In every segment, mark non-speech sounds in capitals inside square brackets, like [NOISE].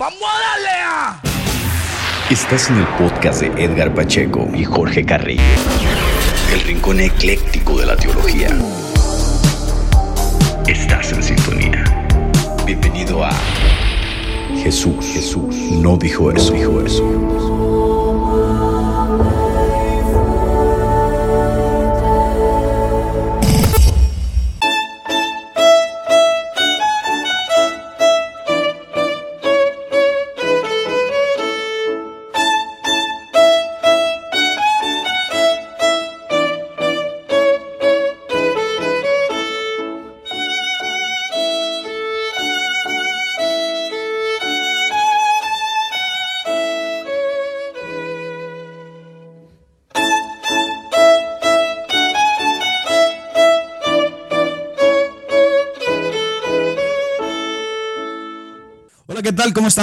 ¡Vamos a darle a! Estás en el podcast de Edgar Pacheco y Jorge Carrillo. El rincón ecléctico de la teología. Estás en sintonía. Bienvenido a Jesús. Jesús no dijo eso, dijo eso.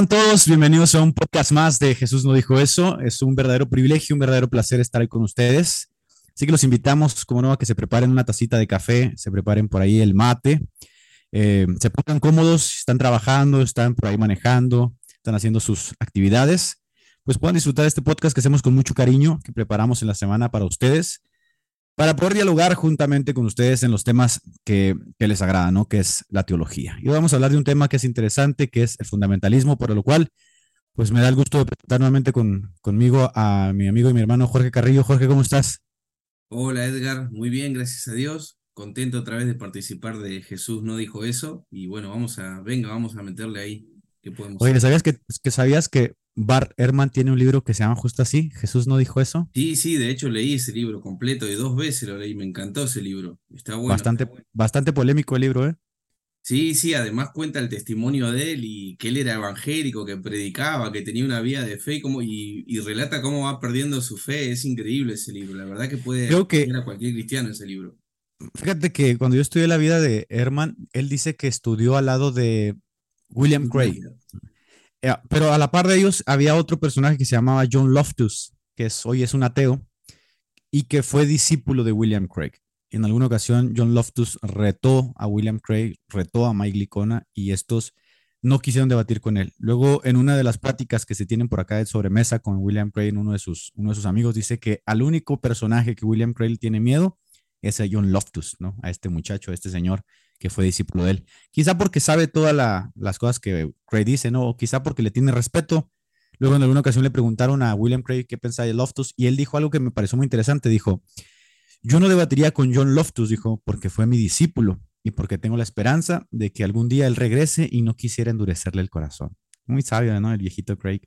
Todos? Bienvenidos a un podcast más de Jesús no dijo eso. Es un verdadero privilegio, un verdadero placer estar con ustedes. Así que los invitamos, como no, a que se preparen una tacita de café, se preparen por ahí el mate, eh, se pongan cómodos, están trabajando, están por ahí manejando, están haciendo sus actividades, pues puedan disfrutar de este podcast que hacemos con mucho cariño, que preparamos en la semana para ustedes, para poder dialogar juntamente con ustedes en los temas que, que les agradan, ¿no? Que es la teología. Y hoy vamos a hablar de un tema que es interesante, que es el fundamentalismo, por lo cual, pues me da el gusto de presentar nuevamente con, conmigo a mi amigo y mi hermano Jorge Carrillo. Jorge, ¿cómo estás? Hola Edgar, muy bien, gracias a Dios. Contento otra vez de participar de Jesús no dijo eso. Y bueno, vamos a, venga, vamos a meterle ahí. ¿Qué podemos Oye, hacer? ¿sabías que, que sabías que Bart Ehrman tiene un libro que se llama justo así? Jesús no dijo eso. Sí, sí, de hecho leí ese libro completo y dos veces lo leí, me encantó ese libro. Está bueno. Bastante, está bueno. bastante polémico el libro, ¿eh? Sí, sí, además cuenta el testimonio de él y que él era evangélico, que predicaba, que tenía una vida de fe y, cómo, y, y relata cómo va perdiendo su fe. Es increíble ese libro. La verdad que puede Creo que- a cualquier cristiano ese libro. Fíjate que cuando yo estudié la vida de Ehrman, él dice que estudió al lado de William Craig. Eh, Pero a la par de ellos había otro personaje que se llamaba John Loftus, que es, hoy es un ateo, y que fue discípulo de William Craig. En alguna ocasión, John Loftus retó a William Craig, retó a Mike Licona, y estos no quisieron debatir con él. Luego, en una de las pláticas que se tienen por acá de sobremesa con William Craig, uno de sus, uno de sus amigos dice que al único personaje que William Craig tiene miedo es a John Loftus, ¿no? A este muchacho, a este señor que fue discípulo de él. Quizá porque sabe todas la- las cosas que Craig dice, ¿no? O quizá porque le tiene respeto. Luego en alguna ocasión le preguntaron a William Craig qué pensaba de Loftus y él dijo algo que me pareció muy interesante. Dijo, yo no debatiría con John Loftus, dijo, porque fue mi discípulo y porque tengo la esperanza de que algún día él regrese y no quisiera endurecerle el corazón. Muy sabio, ¿no? El viejito Craig.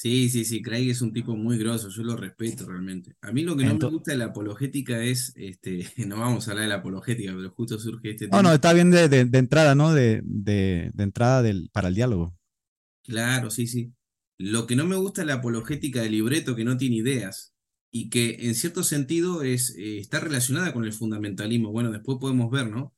Sí, sí, sí, Craig es un tipo muy grosso, yo lo respeto realmente. A mí lo que no me gusta de la apologética es, este, [LAUGHS] no vamos a hablar de la apologética, pero justo surge este No, tema. no, está bien de, de- de entrada, ¿no? De, de- de entrada del, para el diálogo. Claro, sí, sí. Lo que no me gusta es la apologética del libreto que no tiene ideas y que en cierto sentido es, eh, está relacionada con el fundamentalismo. Bueno, después podemos ver, ¿no?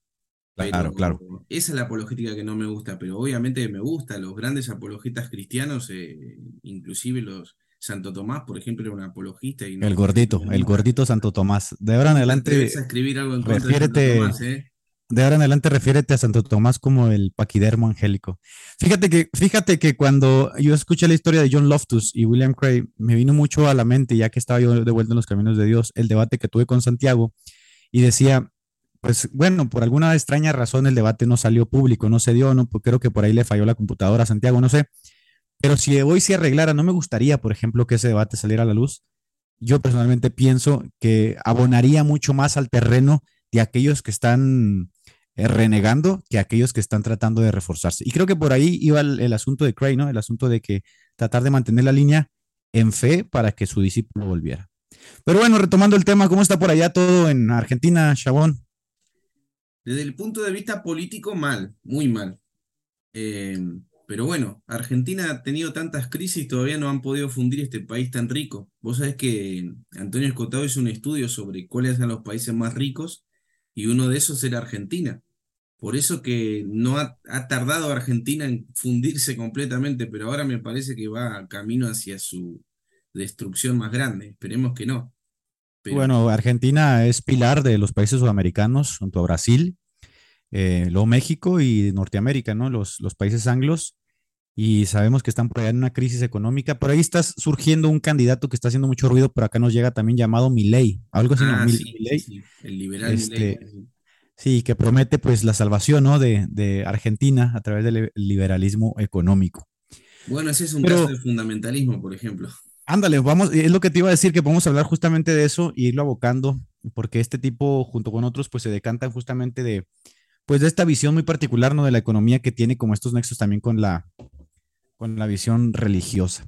Claro, Pero claro. Esa es la apologética que no me gusta, pero obviamente me gusta. Los grandes apologetas cristianos, eh, inclusive los Santo Tomás, por ejemplo, era un apologista. Y no- El gordito, el gordito Santo Tomás. De ahora en adelante, escribir algo en contra de Santo refiérete- Tomás, ¿eh? de ahora en adelante refiérete a Santo Tomás como el paquidermo angélico. Fíjate que, fíjate que cuando yo escuché la historia de John Loftus y William Craig, me vino mucho a la mente, ya que estaba yo de vuelta en los caminos de Dios, el debate que tuve con Santiago y decía, pues bueno, por alguna extraña razón el debate no salió público, no se dio, no, Pues creo que por ahí le falló la computadora a Santiago, no sé. Pero si hoy se arreglara, no me gustaría, por ejemplo, que ese debate saliera a la luz. Yo personalmente pienso que abonaría mucho más al terreno de aquellos que están eh, renegando que aquellos que están tratando de reforzarse. Y creo que por ahí iba el, el asunto de Craig, ¿no? El asunto de que tratar de mantener la línea en fe para que su discípulo volviera. Pero bueno, retomando el tema, ¿cómo está por allá todo en Argentina, Chabón? Desde el punto de vista político, mal, muy mal. Eh, pero bueno, Argentina ha tenido tantas crisis, todavía no han podido fundir este país tan rico. Vos sabés que Antonio Escotado hizo un estudio sobre cuáles eran los países más ricos y uno de esos era Argentina. Por eso que no ha, ha tardado Argentina en fundirse completamente, pero ahora me parece que va camino hacia su destrucción más grande. Esperemos que no. Pero- Bueno, Argentina es pilar de los países sudamericanos junto a Brasil, eh, luego México y Norteamérica, ¿no? Los, los países anglos. y sabemos que están por allá en una crisis económica. Por ahí está surgiendo un candidato que está haciendo mucho ruido, pero acá nos llega también llamado Milei, algo así, ¿no? Ah, sí, Milei. sí, el liberal Este, Milei, sí. Sí, que promete pues la salvación, ¿no? de, de Argentina a través del liberalismo económico. Bueno, ese es un Pero- caso de fundamentalismo, por ejemplo. Ándale, vamos, es lo que te iba a decir, que podemos hablar justamente de eso y irlo abocando, porque este tipo, junto con otros, pues se decantan justamente de, pues de esta visión muy particular, ¿no? De la economía que tiene como estos nexos también con la, con la visión religiosa.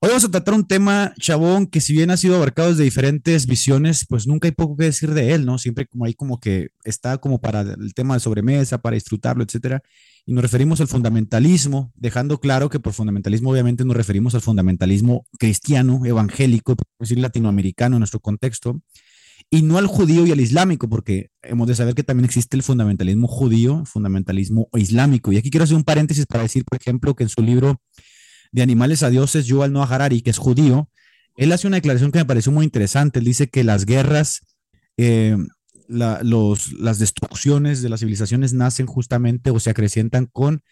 Hoy vamos a tratar un tema, Chabón, que si bien ha sido abarcado desde diferentes visiones, pues nunca hay poco que decir de él, ¿no? Siempre como ahí como que está como para el tema de sobremesa, para disfrutarlo, etcétera. Y nos referimos al fundamentalismo, dejando claro que por fundamentalismo obviamente nos referimos al fundamentalismo cristiano, evangélico, por decir latinoamericano en nuestro contexto, y no al judío y al islámico, porque hemos de saber que también existe el fundamentalismo judío, fundamentalismo islámico. Y aquí quiero hacer un paréntesis para decir, por ejemplo, que en su libro de Animales a Dioses, Yuval Noah Harari, que es judío, él hace una declaración que me pareció muy interesante. Él dice que las guerras, eh, las destrucciones de las civilizaciones nacen justamente o se acrecientan con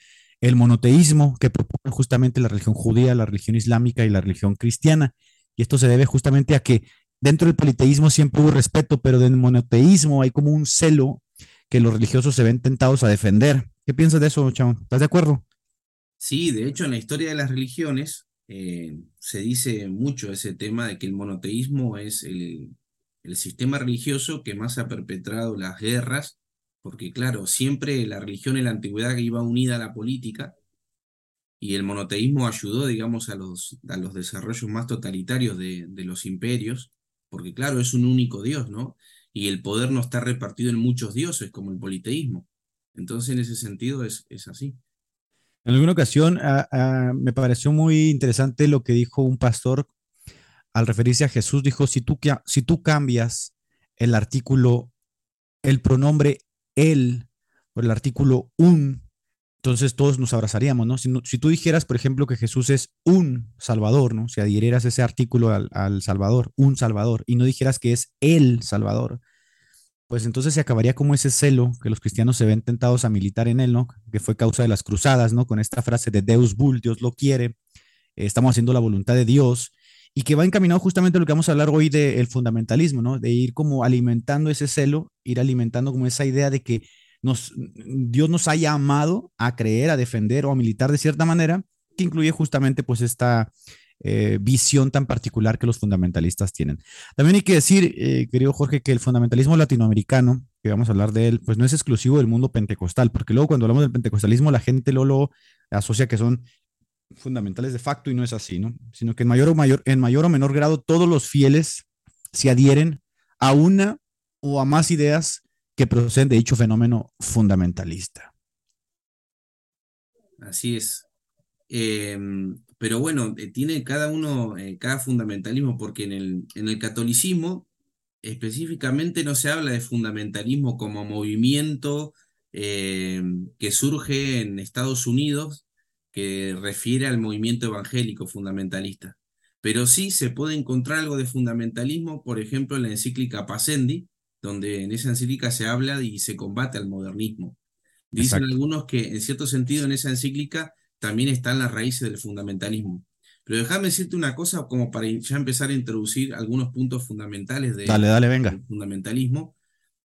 el monoteísmo que propone justamente la religión judía, la religión islámica y la religión cristiana. Y esto se debe justamente a que dentro del politeísmo siempre hubo respeto, pero del monoteísmo hay como un celo que los religiosos se ven tentados a defender. ¿Qué piensas de eso, Chabón? ¿Estás de acuerdo? Sí, de hecho, en la historia de las religiones eh, se dice mucho ese tema de que el monoteísmo es el, el sistema religioso que más ha perpetrado las guerras, porque claro, siempre la religión en la antigüedad iba unida a la política y el monoteísmo ayudó, digamos, a los, a los desarrollos más totalitarios de, de los imperios, porque claro, es un único Dios, ¿no? Y el poder no está repartido en muchos dioses, como el politeísmo. Entonces, en ese sentido, es, es así. En alguna ocasión ah, ah, me pareció muy interesante lo que dijo un pastor al referirse a Jesús. Dijo, si tú, si tú cambias el artículo, el pronombre él por el artículo un, entonces todos nos abrazaríamos, ¿no? Si, no- si tú dijeras, por ejemplo, que Jesús es un Salvador, ¿no? Si adhirieras ese artículo al, al Salvador, un Salvador, y no dijeras que es el Salvador, pues entonces se acabaría como ese celo que los cristianos se ven tentados a militar en él, ¿no? Que fue causa de las cruzadas, ¿no? Con esta frase de Deus Bull, Dios lo quiere, eh, estamos haciendo la voluntad de Dios, y que va encaminado justamente a lo que vamos a hablar hoy del fundamentalismo, ¿no? De ir como alimentando ese celo, ir alimentando como esa idea de que nos, Dios nos haya amado a creer, a defender o a militar de cierta manera, que incluye justamente pues esta eh, visión tan particular que los fundamentalistas tienen. También hay que decir, eh, querido Jorge, que el fundamentalismo latinoamericano, que vamos a hablar de él, pues no es exclusivo del mundo pentecostal, porque luego cuando hablamos del pentecostalismo la gente luego lo asocia que son fundamentales de facto y no es así, ¿no? Sino que en mayor o, mayor, en mayor o menor grado todos los fieles se adhieren a una o a más ideas que proceden de dicho fenómeno fundamentalista. Así es. Eh, pero bueno, eh, tiene cada uno, eh, cada fundamentalismo, porque en el, en el catolicismo específicamente no se habla de fundamentalismo como movimiento eh, que surge en Estados Unidos, que refiere al movimiento evangélico fundamentalista. Pero sí se puede encontrar algo de fundamentalismo, por ejemplo, en la encíclica Pascendi, donde en esa encíclica se habla y se combate al modernismo. Dicen Exacto. algunos que, en cierto sentido, en esa encíclica también están las raíces del fundamentalismo. Pero déjame decirte una cosa, como para ya empezar a introducir algunos puntos fundamentales de- Dale, dale, venga. del fundamentalismo.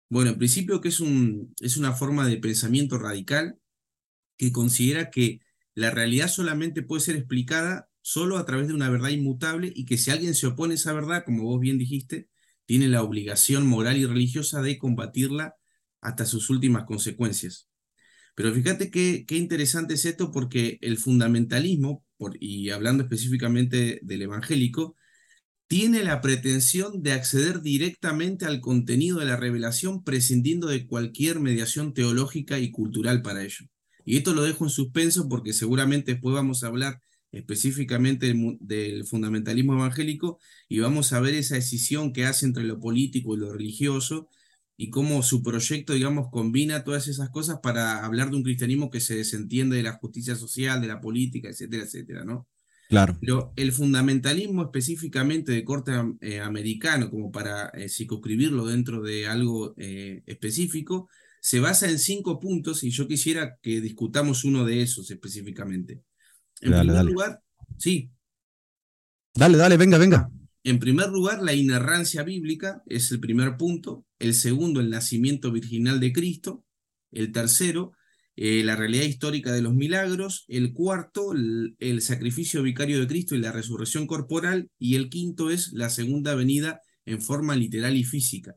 Bueno, en principio que es un, es una forma de pensamiento radical que considera que la realidad solamente puede ser explicada solo a través de una verdad inmutable y que si alguien se opone a esa verdad, como vos bien dijiste, tiene la obligación moral y religiosa de combatirla hasta sus últimas consecuencias. Pero fíjate qué, interesante es esto porque el fundamentalismo, y hablando específicamente del evangélico, tiene la pretensión de acceder directamente al contenido de la revelación prescindiendo de cualquier mediación teológica y cultural para ello. Y esto lo dejo en suspenso porque seguramente después vamos a hablar específicamente del, fundamentalismo evangélico y vamos a ver esa decisión que hace entre lo político y lo religioso y cómo su proyecto, digamos, combina todas esas cosas para hablar de un cristianismo que se desentiende de la justicia social, de la política, etcétera, etcétera, ¿no? Claro. Pero el fundamentalismo específicamente de corte eh, americano, como para eh, circunscribirlo dentro de algo eh, específico, se basa en cinco puntos y yo quisiera que discutamos uno de esos específicamente. En Dale, primer dale. lugar, sí, Dale, dale, venga, venga. en primer lugar, la inerrancia bíblica es el primer punto. El segundo, el nacimiento virginal de Cristo. El tercero, eh, la realidad histórica de los milagros. El cuarto, el, el sacrificio vicario de Cristo y la resurrección corporal. Y el quinto es la segunda venida en forma literal y física.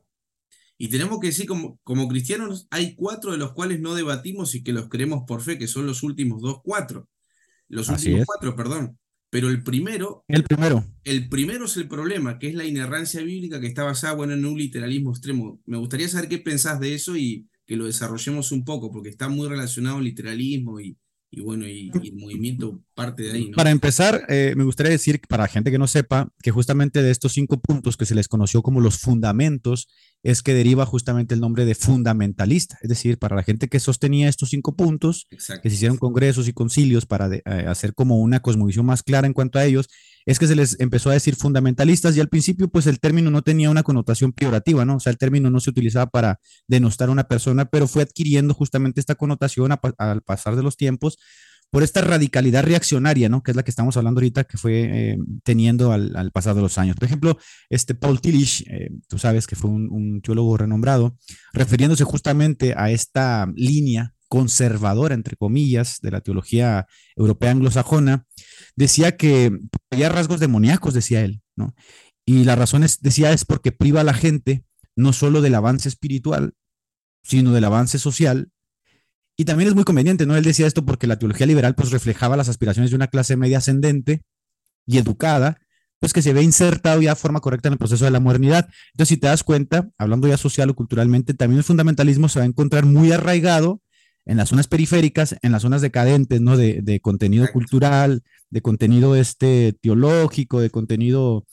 Y tenemos que decir, como, como cristianos, hay cuatro de los cuales no debatimos y que los creemos por fe, que son los últimos dos cuatro. Los Así últimos es. cuatro, perdón. Pero el primero El primero. el primero es el problema, que es la inerrancia bíblica que está basada bueno, en un literalismo extremo. Me gustaría saber qué pensás de eso y que lo desarrollemos un poco, porque está muy relacionado al literalismo y, y bueno, y, y el movimiento parte de ahí, ¿no? Para empezar, eh, me gustaría decir, para la gente que no sepa, que justamente de estos cinco puntos que se les conoció como los fundamentos, es que deriva justamente el nombre de fundamentalista. Es decir, para la gente que sostenía estos cinco puntos, Exacto. que se hicieron congresos y concilios para de- eh, hacer como una cosmovisión más clara en cuanto a ellos, es que se les empezó a decir fundamentalistas y al principio pues el término no tenía una connotación peyorativa, ¿no? O sea, el término no se utilizaba para denostar a una persona, pero fue adquiriendo justamente esta connotación a al pasar de los tiempos por esta radicalidad reaccionaria, ¿no? Que es la que estamos hablando ahorita, que fue eh, teniendo al, al pasar de los años. Por ejemplo, este Paul Tillich, eh, tú sabes que fue un, teólogo renombrado, refiriéndose justamente a esta línea conservadora, entre comillas, de la teología europea anglosajona, decía que había rasgos demoníacos, decía él, ¿no? Y la razón es, decía, es porque priva a la gente no solo del avance espiritual, sino del avance social. Y también es muy conveniente, ¿no? Él decía esto porque la teología liberal pues reflejaba las aspiraciones de una clase media ascendente y educada, pues que se ve insertado ya de forma correcta en el proceso de la modernidad. Entonces, si te das cuenta, hablando ya social o culturalmente, también el fundamentalismo se va a encontrar muy arraigado en las zonas periféricas, en las zonas decadentes, ¿no? De, de contenido Exacto. cultural, de contenido este, teológico, de contenido,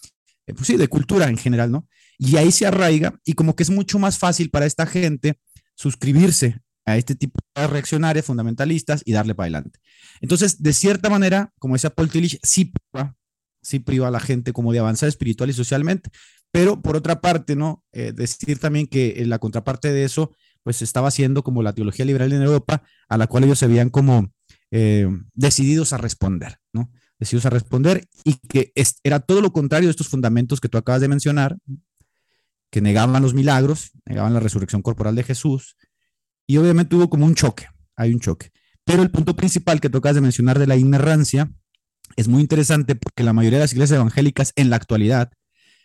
eh, pues sí, de cultura en general, ¿no? Y ahí se arraiga y como que es mucho más fácil para esta gente suscribirse a este tipo de reaccionarios fundamentalistas y darle para adelante. Entonces, de cierta manera, como decía Paul Tillich, sí priva, sí priva a la gente como de avanzar espiritual y socialmente, pero por otra parte, ¿no? Eh, decir también que eh, la contraparte de eso, pues estaba haciendo como la teología liberal en Europa, a la cual ellos se veían como eh, decididos a responder, ¿no? Decididos a responder y que es, era todo lo contrario de estos fundamentos que tú acabas de mencionar, que negaban los milagros, negaban la resurrección corporal de Jesús, y obviamente hubo como un choque, hay un choque. Pero el punto principal que tocas de mencionar de la inerrancia es muy interesante porque la mayoría de las iglesias evangélicas en la actualidad,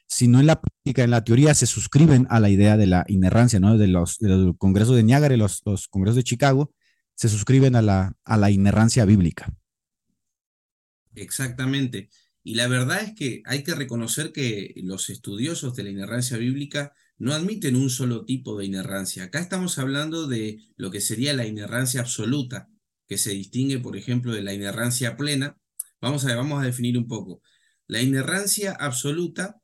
si no en la práctica, en la teoría, se suscriben a la idea de la inerrancia, ¿no? De los, congresos de Niágara y los, los congresos de Chicago, se suscriben a la, a la inerrancia bíblica. Exactamente. Y la verdad es que hay que reconocer que los estudiosos de la inerrancia bíblica no admiten un solo tipo de inerrancia. Acá estamos hablando de lo que sería la inerrancia absoluta, que se distingue, por ejemplo, de la inerrancia plena. Vamos a, vamos a definir un poco. La inerrancia absoluta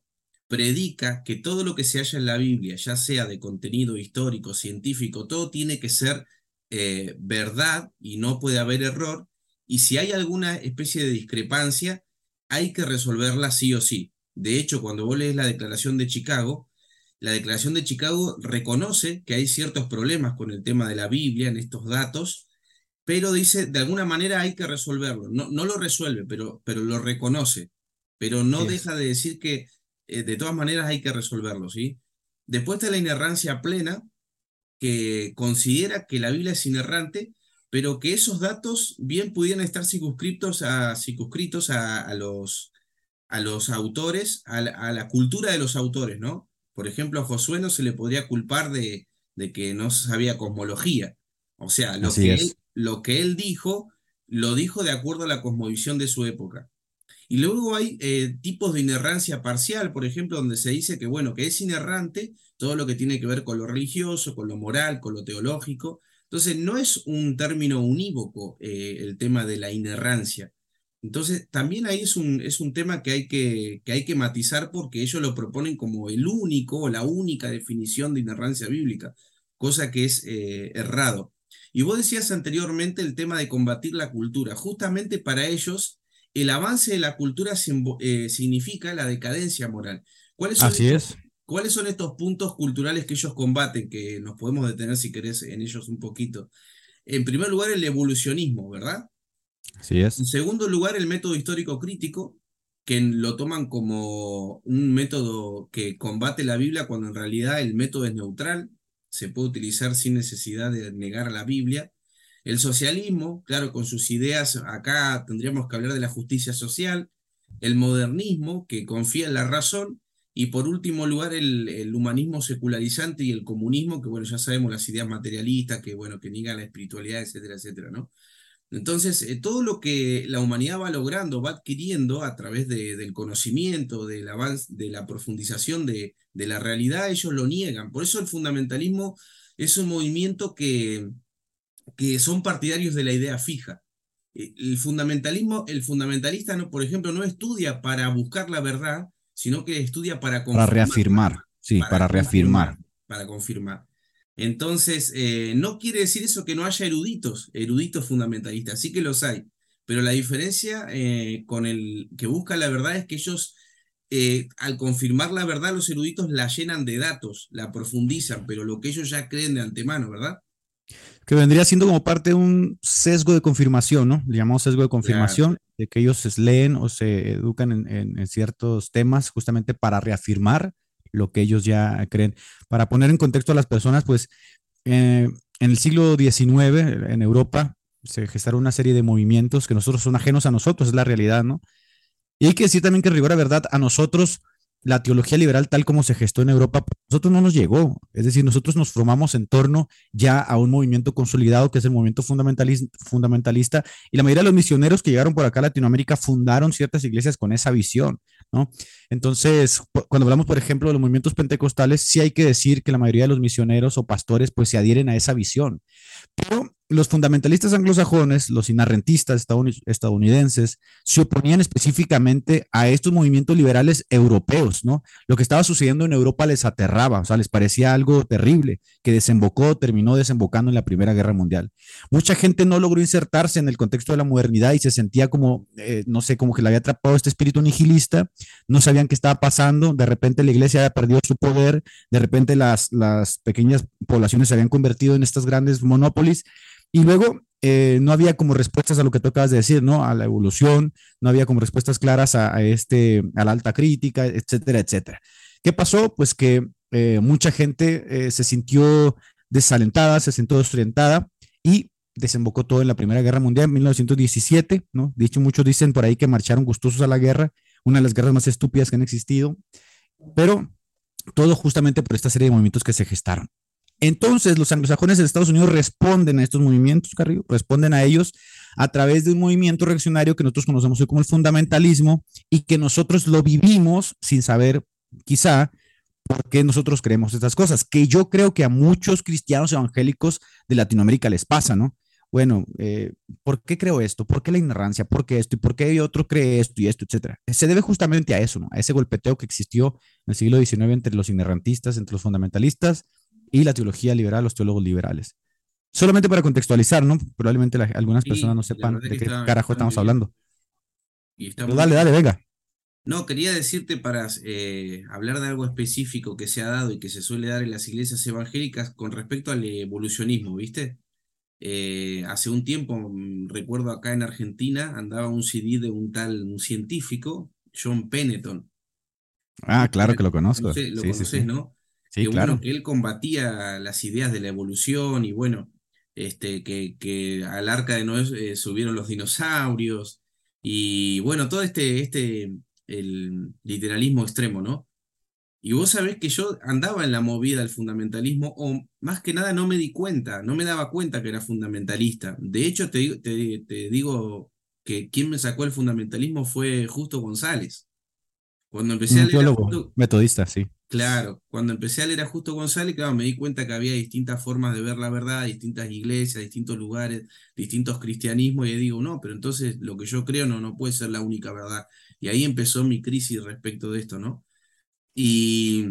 predica que todo lo que se halla en la Biblia, ya sea de contenido histórico, científico, todo tiene que ser eh, verdad y no puede haber error. Y si hay alguna especie de discrepancia, hay que resolverla sí o sí. De hecho, cuando vos lees la Declaración de Chicago, la Declaración de Chicago reconoce que hay ciertos problemas con el tema de la Biblia en estos datos, pero dice, de alguna manera hay que resolverlo. No, no lo resuelve, pero, pero lo reconoce. Pero no deja de decir que eh, de todas maneras hay que resolverlo, ¿sí? Después está la inerrancia plena, que considera que la Biblia es inerrante, pero que esos datos bien pudieran estar circunscritos a, circunscritos a, a los, a los autores, a la, a la cultura de los autores, ¿no? Por ejemplo, a Josué no se le podría culpar de, de que no sabía cosmología. O sea, lo Así que, es. él, lo que él dijo, lo dijo de acuerdo a la cosmovisión de su época. Y luego hay eh, tipos de inerrancia parcial, por ejemplo, donde se dice que, bueno, que es inerrante todo lo que tiene que ver con lo religioso, con lo moral, con lo teológico. Entonces, no es un término unívoco eh, el tema de la inerrancia. Entonces, también ahí es un, es un tema que hay que, que hay que matizar porque ellos lo proponen como el único o la única definición de inerrancia bíblica, cosa que es eh, errado. Y vos decías anteriormente el tema de combatir la cultura. Justamente para ellos, el avance de la cultura eh, significa la decadencia moral. ¿Cuáles son Así estos- es. ¿Cuáles son estos puntos culturales que ellos combaten? Que nos podemos detener si querés en ellos un poquito. En primer lugar, el evolucionismo, ¿verdad? Es. En segundo lugar, el método histórico crítico, que lo toman como un método que combate la Biblia cuando en realidad el método es neutral, se puede utilizar sin necesidad de negar la Biblia. El socialismo, claro, con sus ideas, acá tendríamos que hablar de la justicia social, el modernismo, que confía en la razón, y por último lugar el, humanismo secularizante y el comunismo, que bueno, ya sabemos las ideas materialistas, que bueno, que niegan la espiritualidad, etcétera, etcétera, ¿no? Entonces, eh, todo lo que la humanidad va logrando, va adquiriendo a través del conocimiento, del avance, de la profundización de, de, la realidad, ellos lo niegan. Por eso el fundamentalismo es un movimiento que, que son partidarios de la idea fija. Eh, el fundamentalismo, el fundamentalista, no, por ejemplo, no estudia para buscar la verdad, sino que estudia para Para reafirmar, sí, para, reafirmar. Para confirmar. Entonces, eh, no quiere decir eso que no haya eruditos, eruditos fundamentalistas, sí que los hay, pero la diferencia eh, con el que busca la verdad es que ellos, eh, al confirmar la verdad, los eruditos la llenan de datos, la profundizan, pero lo que ellos ya creen de antemano, ¿verdad? Que vendría siendo como parte de un sesgo de confirmación, ¿no? Le llamamos sesgo de confirmación, de que ellos leen o se educan en ciertos temas justamente para reafirmar lo que ellos ya creen. Para poner en contexto a las personas, pues eh, en el siglo XIX en Europa se gestaron una serie de movimientos que nosotros son ajenos a nosotros, es la realidad, ¿no? Y hay que decir también que rigor a verdad, a nosotros la teología liberal tal como se gestó en Europa, pues, nosotros no nos llegó. Es decir, nosotros nos formamos en torno ya a un movimiento consolidado que es el movimiento fundamentalista y la mayoría de los misioneros que llegaron por acá a Latinoamérica fundaron ciertas iglesias con esa visión. ¿no? Entonces, cuando hablamos, por ejemplo, de los movimientos pentecostales, sí hay que decir que la mayoría de los misioneros o pastores pues se adhieren a esa visión. Pero los fundamentalistas anglosajones, los inarrentistas estadounidenses, se oponían específicamente a estos movimientos liberales europeos, ¿no? Lo que estaba sucediendo en Europa les aterraba, o sea, les parecía algo terrible, que desembocó, terminó desembocando en la Primera Guerra Mundial. Mucha gente no logró insertarse en el contexto de la modernidad y se sentía como, eh, no sé, como que le había atrapado este espíritu nihilista, no sabían qué estaba pasando, de repente la iglesia había perdido su poder, de repente las, las pequeñas poblaciones se habían convertido en estas grandes monópolis y luego eh, no había como respuestas a lo que tú acabas de decir, ¿no? A la evolución, no había como respuestas claras a, este, a la alta crítica, etcétera, etcétera. ¿Qué pasó? Pues que eh, mucha gente eh, se sintió desalentada, se sintió desorientada y desembocó todo en la Primera Guerra Mundial en 1917, ¿no? De hecho, muchos dicen por ahí que marcharon gustosos a la guerra, una de las guerras más estúpidas que han existido, pero todo justamente por esta serie de movimientos que se gestaron. Entonces, los anglosajones de Estados Unidos responden a estos movimientos, Carrillo, responden a ellos a través de un movimiento reaccionario que nosotros conocemos hoy como el fundamentalismo y que nosotros lo vivimos sin saber, quizá, por qué nosotros creemos estas cosas, que yo creo que a muchos cristianos evangélicos de Latinoamérica les pasa, ¿no? Bueno, eh, ¿por qué creo esto? ¿Por qué la ignorancia? ¿Por qué esto? ¿Y por qué otro cree esto y esto, etcétera? Se debe justamente a eso, ¿no? A ese golpeteo que existió en el siglo XIX entre los inerrantistas, entre los fundamentalistas y la teología liberal, los teólogos liberales. Solamente para contextualizar, ¿no? Probablemente algunas personas no sepan de qué carajo estamos hablando. Pero dale, dale, venga. No, quería decirte para eh, hablar de algo específico que se ha dado y que se suele dar en las iglesias evangélicas con respecto al evolucionismo, ¿viste? Eh, hace un tiempo, mm, recuerdo acá en Argentina, andaba un CD de un tal, un científico, John Penneton. Ah, claro que lo conozco. lo conoces, ¿no? Que, claro. que él combatía las ideas de la evolución y bueno, este, que, que al arca de Noé eh, subieron los dinosaurios y bueno, todo este, este, el literalismo extremo, ¿no? Y vos sabés que yo andaba en la movida del fundamentalismo, o más que nada no me di cuenta, no me daba cuenta que era fundamentalista. De hecho, te, te, te digo que quien me sacó el fundamentalismo fue Justo González. Cuando empecé a leer. metodista, sí. Claro, cuando empecé a leer a Justo González, claro, me di cuenta que había distintas formas de ver la verdad, distintas iglesias, distintos lugares, distintos cristianismos, y digo, no, pero entonces lo que yo creo no, no puede ser la única verdad. Y ahí empezó mi crisis respecto de esto, ¿no? Y,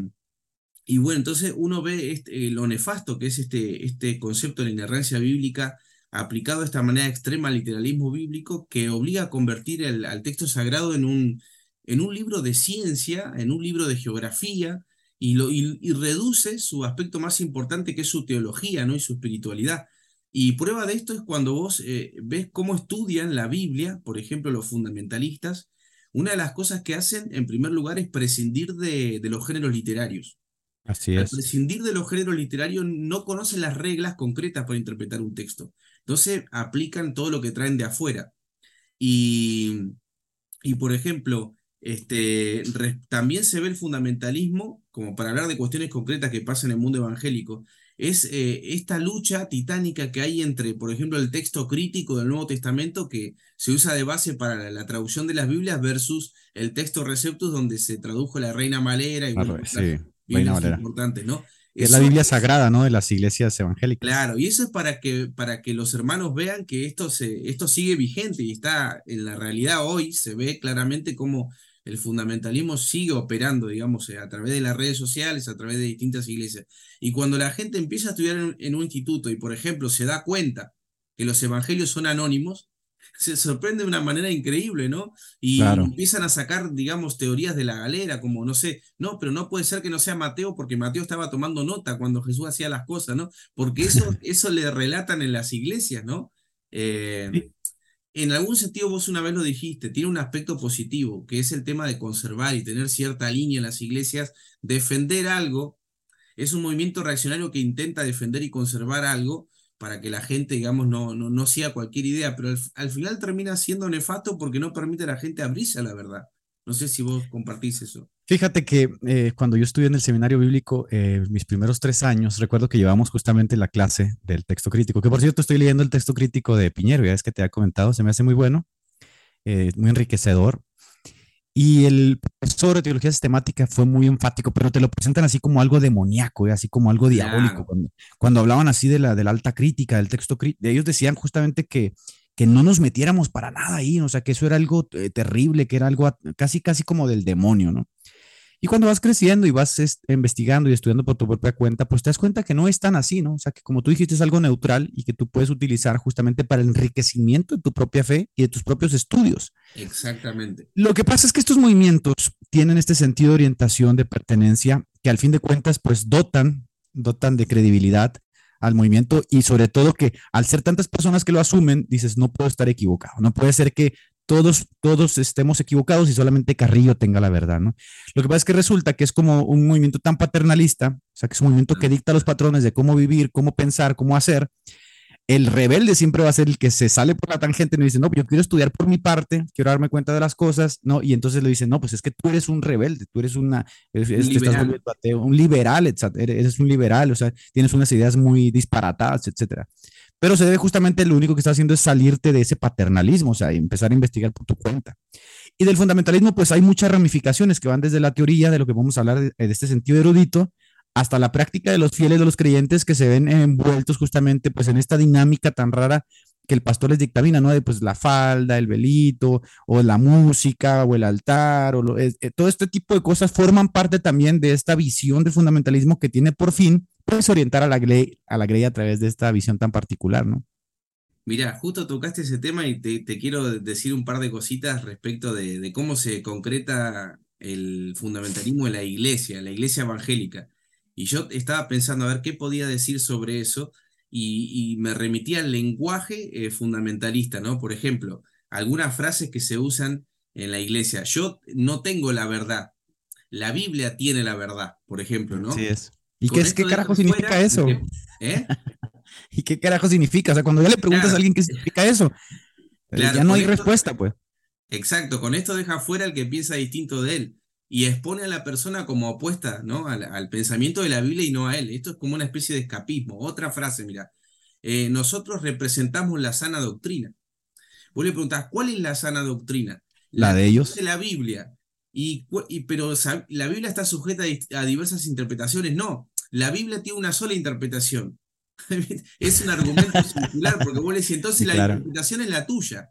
y bueno, entonces uno ve este, lo nefasto que es este, este concepto de la inerrancia bíblica aplicado de esta manera extrema al literalismo bíblico que obliga a convertir al texto sagrado en un en un libro de ciencia, en un libro de geografía, y, lo, y, reduce su aspecto más importante, que es su teología ¿no? y su espiritualidad. Y prueba de esto es cuando vos eh, ves cómo estudian la Biblia, por ejemplo, los fundamentalistas. Una de las cosas que hacen, en primer lugar, es prescindir de, de los géneros literarios. Así Al es. prescindir de los géneros literarios, no conocen las reglas concretas para interpretar un texto. Entonces, aplican todo lo que traen de afuera. Y, y por ejemplo, este, re- también se ve el fundamentalismo, como para hablar de cuestiones concretas que pasan en el mundo evangélico, es eh, esta lucha titánica que hay entre, por ejemplo, el texto crítico del Nuevo Testamento que se usa de base para la, la traducción de las Biblias versus el texto Receptus donde se tradujo la Reina Valera y bueno, sí, Reina Valera. importantes, ¿no? Que es la Eso- Biblia sagrada, ¿no? De las iglesias evangélicas. Claro, y eso es para que, para que los hermanos vean que esto, se, esto sigue vigente y está en la realidad hoy, se ve claramente cómo el fundamentalismo sigue operando, digamos, eh, a través de las redes sociales, a través de distintas iglesias. Y cuando la gente empieza a estudiar en, en un instituto y, por ejemplo, se da cuenta que los evangelios son anónimos, [LAUGHS] se sorprende de una manera increíble, ¿no? Y Claro. empiezan a sacar, digamos, teorías de la galera, como, no sé, no, pero no puede ser que no sea Mateo porque Mateo estaba tomando nota cuando Jesús hacía las cosas, ¿no? Porque eso, [LAUGHS] eso le relatan en las iglesias, ¿no? Eh, Sí. En algún sentido vos una vez lo dijiste, tiene un aspecto positivo, que es el tema de conservar y tener cierta línea en las iglesias, defender algo, es un movimiento reaccionario que intenta defender y conservar algo para que la gente, digamos, no, no, no siga cualquier idea, pero al, al final termina siendo nefasto porque no permite a la gente abrirse a la verdad. No sé si vos compartís eso. Fíjate que eh, cuando yo estudié en el seminario bíblico, eh, mis primeros tres años, recuerdo que llevamos justamente la clase del texto crítico, que por cierto estoy leyendo el texto crítico de Piñero, ya es que te ha comentado, se me hace muy bueno, eh, muy enriquecedor. Y el profesor de teología sistemática fue muy enfático, pero te lo presentan así como algo demoníaco, eh, así como algo diabólico. Claro. Cuando, cuando hablaban así de la, de la alta crítica, del texto crítico, ellos decían justamente que, que no nos metiéramos para nada ahí, o sea, que eso era algo eh, terrible, que era algo casi, casi como del demonio, ¿no? Y cuando vas creciendo y vas es- investigando y estudiando por tu propia cuenta, pues te das cuenta que no es tan así, ¿no? O sea, que como tú dijiste es algo neutral y que tú puedes utilizar justamente para el enriquecimiento de tu propia fe y de tus propios estudios. Exactamente. Lo que pasa es que estos movimientos tienen este sentido de orientación, de pertenencia, que al fin de cuentas, pues dotan, dotan de credibilidad al movimiento y sobre todo que al ser tantas personas que lo asumen, dices, no puedo estar equivocado, no puede ser que todos, todos estemos equivocados y solamente Carrillo tenga la verdad, ¿no? Lo que pasa es que resulta que es como un movimiento tan paternalista, o sea, que es un movimiento que dicta los patrones de cómo vivir, cómo pensar, cómo hacer, el rebelde siempre va a ser el que se sale por la tangente y no dice, no, yo quiero estudiar por mi parte, quiero darme cuenta de las cosas, ¿no? Y entonces le dicen, no, pues es que tú eres un rebelde, tú eres una, eres, estás liberal. ateo, un liberal, etcétera, eres un liberal, o sea, tienes unas ideas muy disparatadas, etcétera. Pero se debe justamente, lo único que está haciendo es salirte de ese paternalismo, o sea, y empezar a investigar por tu cuenta. Y del fundamentalismo, pues hay muchas ramificaciones que van desde la teoría, de lo que vamos a hablar de este sentido erudito, hasta la práctica de los fieles, de los creyentes que se ven envueltos justamente pues en esta dinámica tan rara que el pastor les dictamina, ¿no? De pues la falda, el velito, o la música, o el altar, o lo- eh, eh, todo este tipo de cosas forman parte también de esta visión de fundamentalismo que tiene por fin pues orientar a la grey a la a través de esta visión tan particular, ¿no? Mira, justo tocaste ese tema y te, quiero decir un par de cositas respecto de, de cómo se concreta el fundamentalismo en la iglesia, la iglesia evangélica. Y yo estaba pensando a ver qué podía decir sobre eso y, y me remitía al lenguaje eh, fundamentalista, ¿no? Por ejemplo, algunas frases que se usan en la iglesia. Yo no tengo la verdad. La Biblia tiene la verdad, por ejemplo, ¿no? Así es. ¿Y qué, es, carajo significa fuera- eso? ¿Eh? [LAUGHS] ¿Y qué carajo significa? O sea, cuando ya le preguntas Claro. a alguien qué significa eso, eh, Claro, ya no hay esto- respuesta, pues. Exacto, con esto deja fuera el que piensa distinto de él y expone a la persona como opuesta, ¿no? Al, al pensamiento de la Biblia y no a él. Esto es como una especie de escapismo. Otra frase, mira. Eh, nosotros representamos la sana doctrina. Vos le preguntás, ¿cuál es la sana doctrina? La de ellos. dice la Biblia. Y, pero la Biblia está sujeta a, diversas interpretaciones. No, la Biblia tiene una sola interpretación. [LAUGHS] es un argumento circular, porque vos le decís, entonces Sí, la interpretación es la tuya.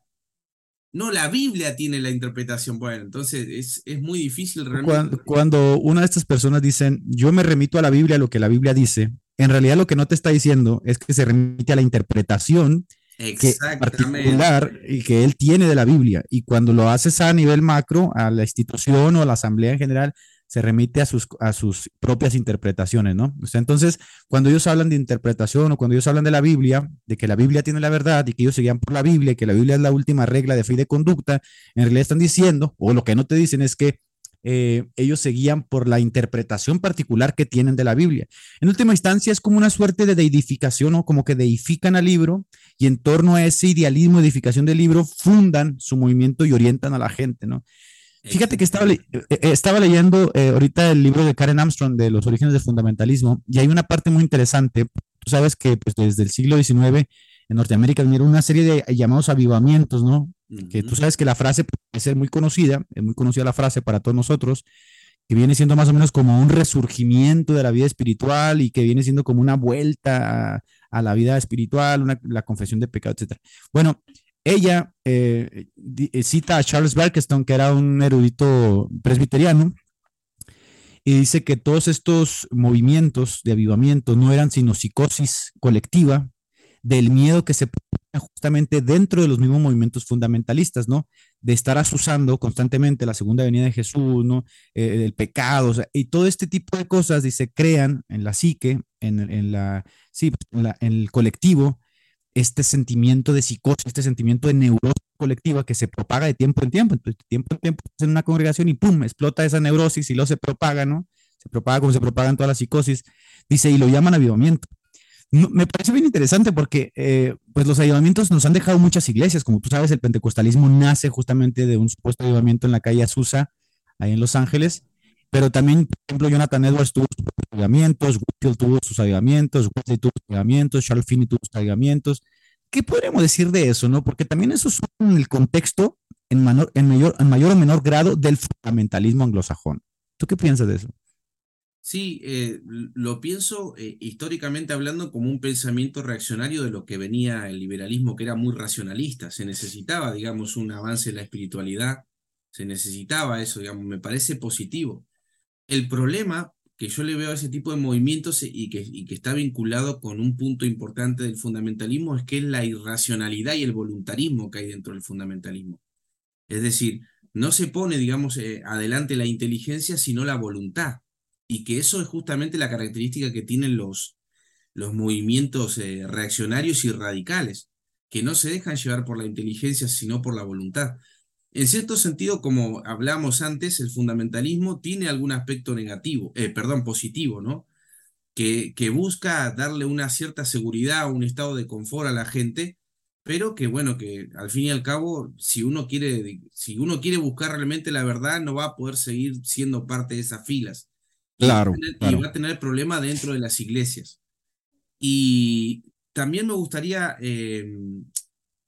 No, la Biblia tiene la interpretación. Bueno, entonces es, es muy difícil realmente. Cuando, cuando una de estas personas dicen, yo me remito a la Biblia, lo que la Biblia dice, en realidad lo que no te está diciendo es que se remite a la interpretación que Exactamente. particular y que él tiene de la Biblia. Y cuando lo haces a nivel macro, a la institución o a la asamblea en general, se remite a sus, a sus propias interpretaciones, ¿no? O sea, entonces, cuando ellos hablan de interpretación o cuando ellos hablan de la Biblia, de que la Biblia tiene la verdad y que ellos se guían por la Biblia y que la Biblia es la última regla de fe y de conducta, en realidad están diciendo, o lo que no te dicen es que eh, ellos se guían por la interpretación particular que tienen de la Biblia. En última instancia, es como una suerte de deidificación o como que deifican al libro y en torno a ese idealismo, edificación del libro, fundan su movimiento y orientan a la gente, ¿no? Fíjate que estaba, eh, eh, estaba leyendo ahorita el libro de Karen Armstrong de los orígenes del fundamentalismo y hay una parte muy interesante. Tú sabes que pues, desde el siglo XIX en Norteamérica vinieron una serie de llamados avivamientos, ¿no? Que tú sabes que la frase puede ser muy conocida, es muy conocida la frase para todos nosotros, que viene siendo más o menos como un resurgimiento de la vida espiritual y que viene siendo como una vuelta a, la vida espiritual, la confesión de pecado, etc. Bueno, ella eh, eh, cita a Charles Barkeston, que era un erudito presbiteriano, y dice que todos estos movimientos de avivamiento no eran sino psicosis colectiva del miedo que se justamente dentro de los mismos movimientos fundamentalistas, ¿no? De estar asusando constantemente la segunda venida de Jesús, ¿no? Eh, el pecado, y todo este tipo de cosas, dice, crean en la psique, en, la, sí, en, el colectivo, este sentimiento de psicosis, este sentimiento de neurosis colectiva que se propaga de tiempo en tiempo. Entonces, de tiempo en tiempo en una congregación y pum, explota esa neurosis y luego se propaga, ¿no? Se propaga como se propagan todas las psicosis. Dice, y lo llaman avivamiento me parece bien interesante porque eh, pues los ayudamientos nos han dejado muchas iglesias. Como tú sabes, el pentecostalismo nace justamente de un supuesto ayudamiento en la calle Azusa, ahí en Los Ángeles. Pero también, por ejemplo, Jonathan Edwards tuvo sus ayudamientos, Whitfield tuvo sus ayudamientos, Wesley tuvo sus ayudamientos, Charles Finney tuvo sus ayudamientos. ¿Qué podríamos decir de eso, no? Porque también eso es el contexto en, en, mayor, en mayor o menor grado del fundamentalismo anglosajón. ¿Tú qué piensas de eso? Sí, eh, lo pienso eh, históricamente hablando como un pensamiento reaccionario de lo que venía el liberalismo, que era muy racionalista. Se necesitaba, digamos, un avance en la espiritualidad, se necesitaba eso, digamos, me parece positivo. El problema que yo le veo a ese tipo de movimientos y que, está vinculado con un punto importante del fundamentalismo es que es la irracionalidad y el voluntarismo que hay dentro del fundamentalismo. Es decir, no se pone, digamos, eh, adelante la inteligencia, sino la voluntad y que eso es justamente la característica que tienen los, los movimientos eh, reaccionarios y radicales, que no se dejan llevar por la inteligencia, sino por la voluntad. En cierto sentido, como hablamos antes, el fundamentalismo tiene algún aspecto negativo, eh, perdón, positivo, ¿no? Que, que busca darle una cierta seguridad, un estado de confort a la gente, pero que bueno, que al fin y al cabo, si uno quiere, si uno quiere buscar realmente la verdad, no va a poder seguir siendo parte de esas filas. Claro, y, va a tener problema dentro de las iglesias. Y también me gustaría, em,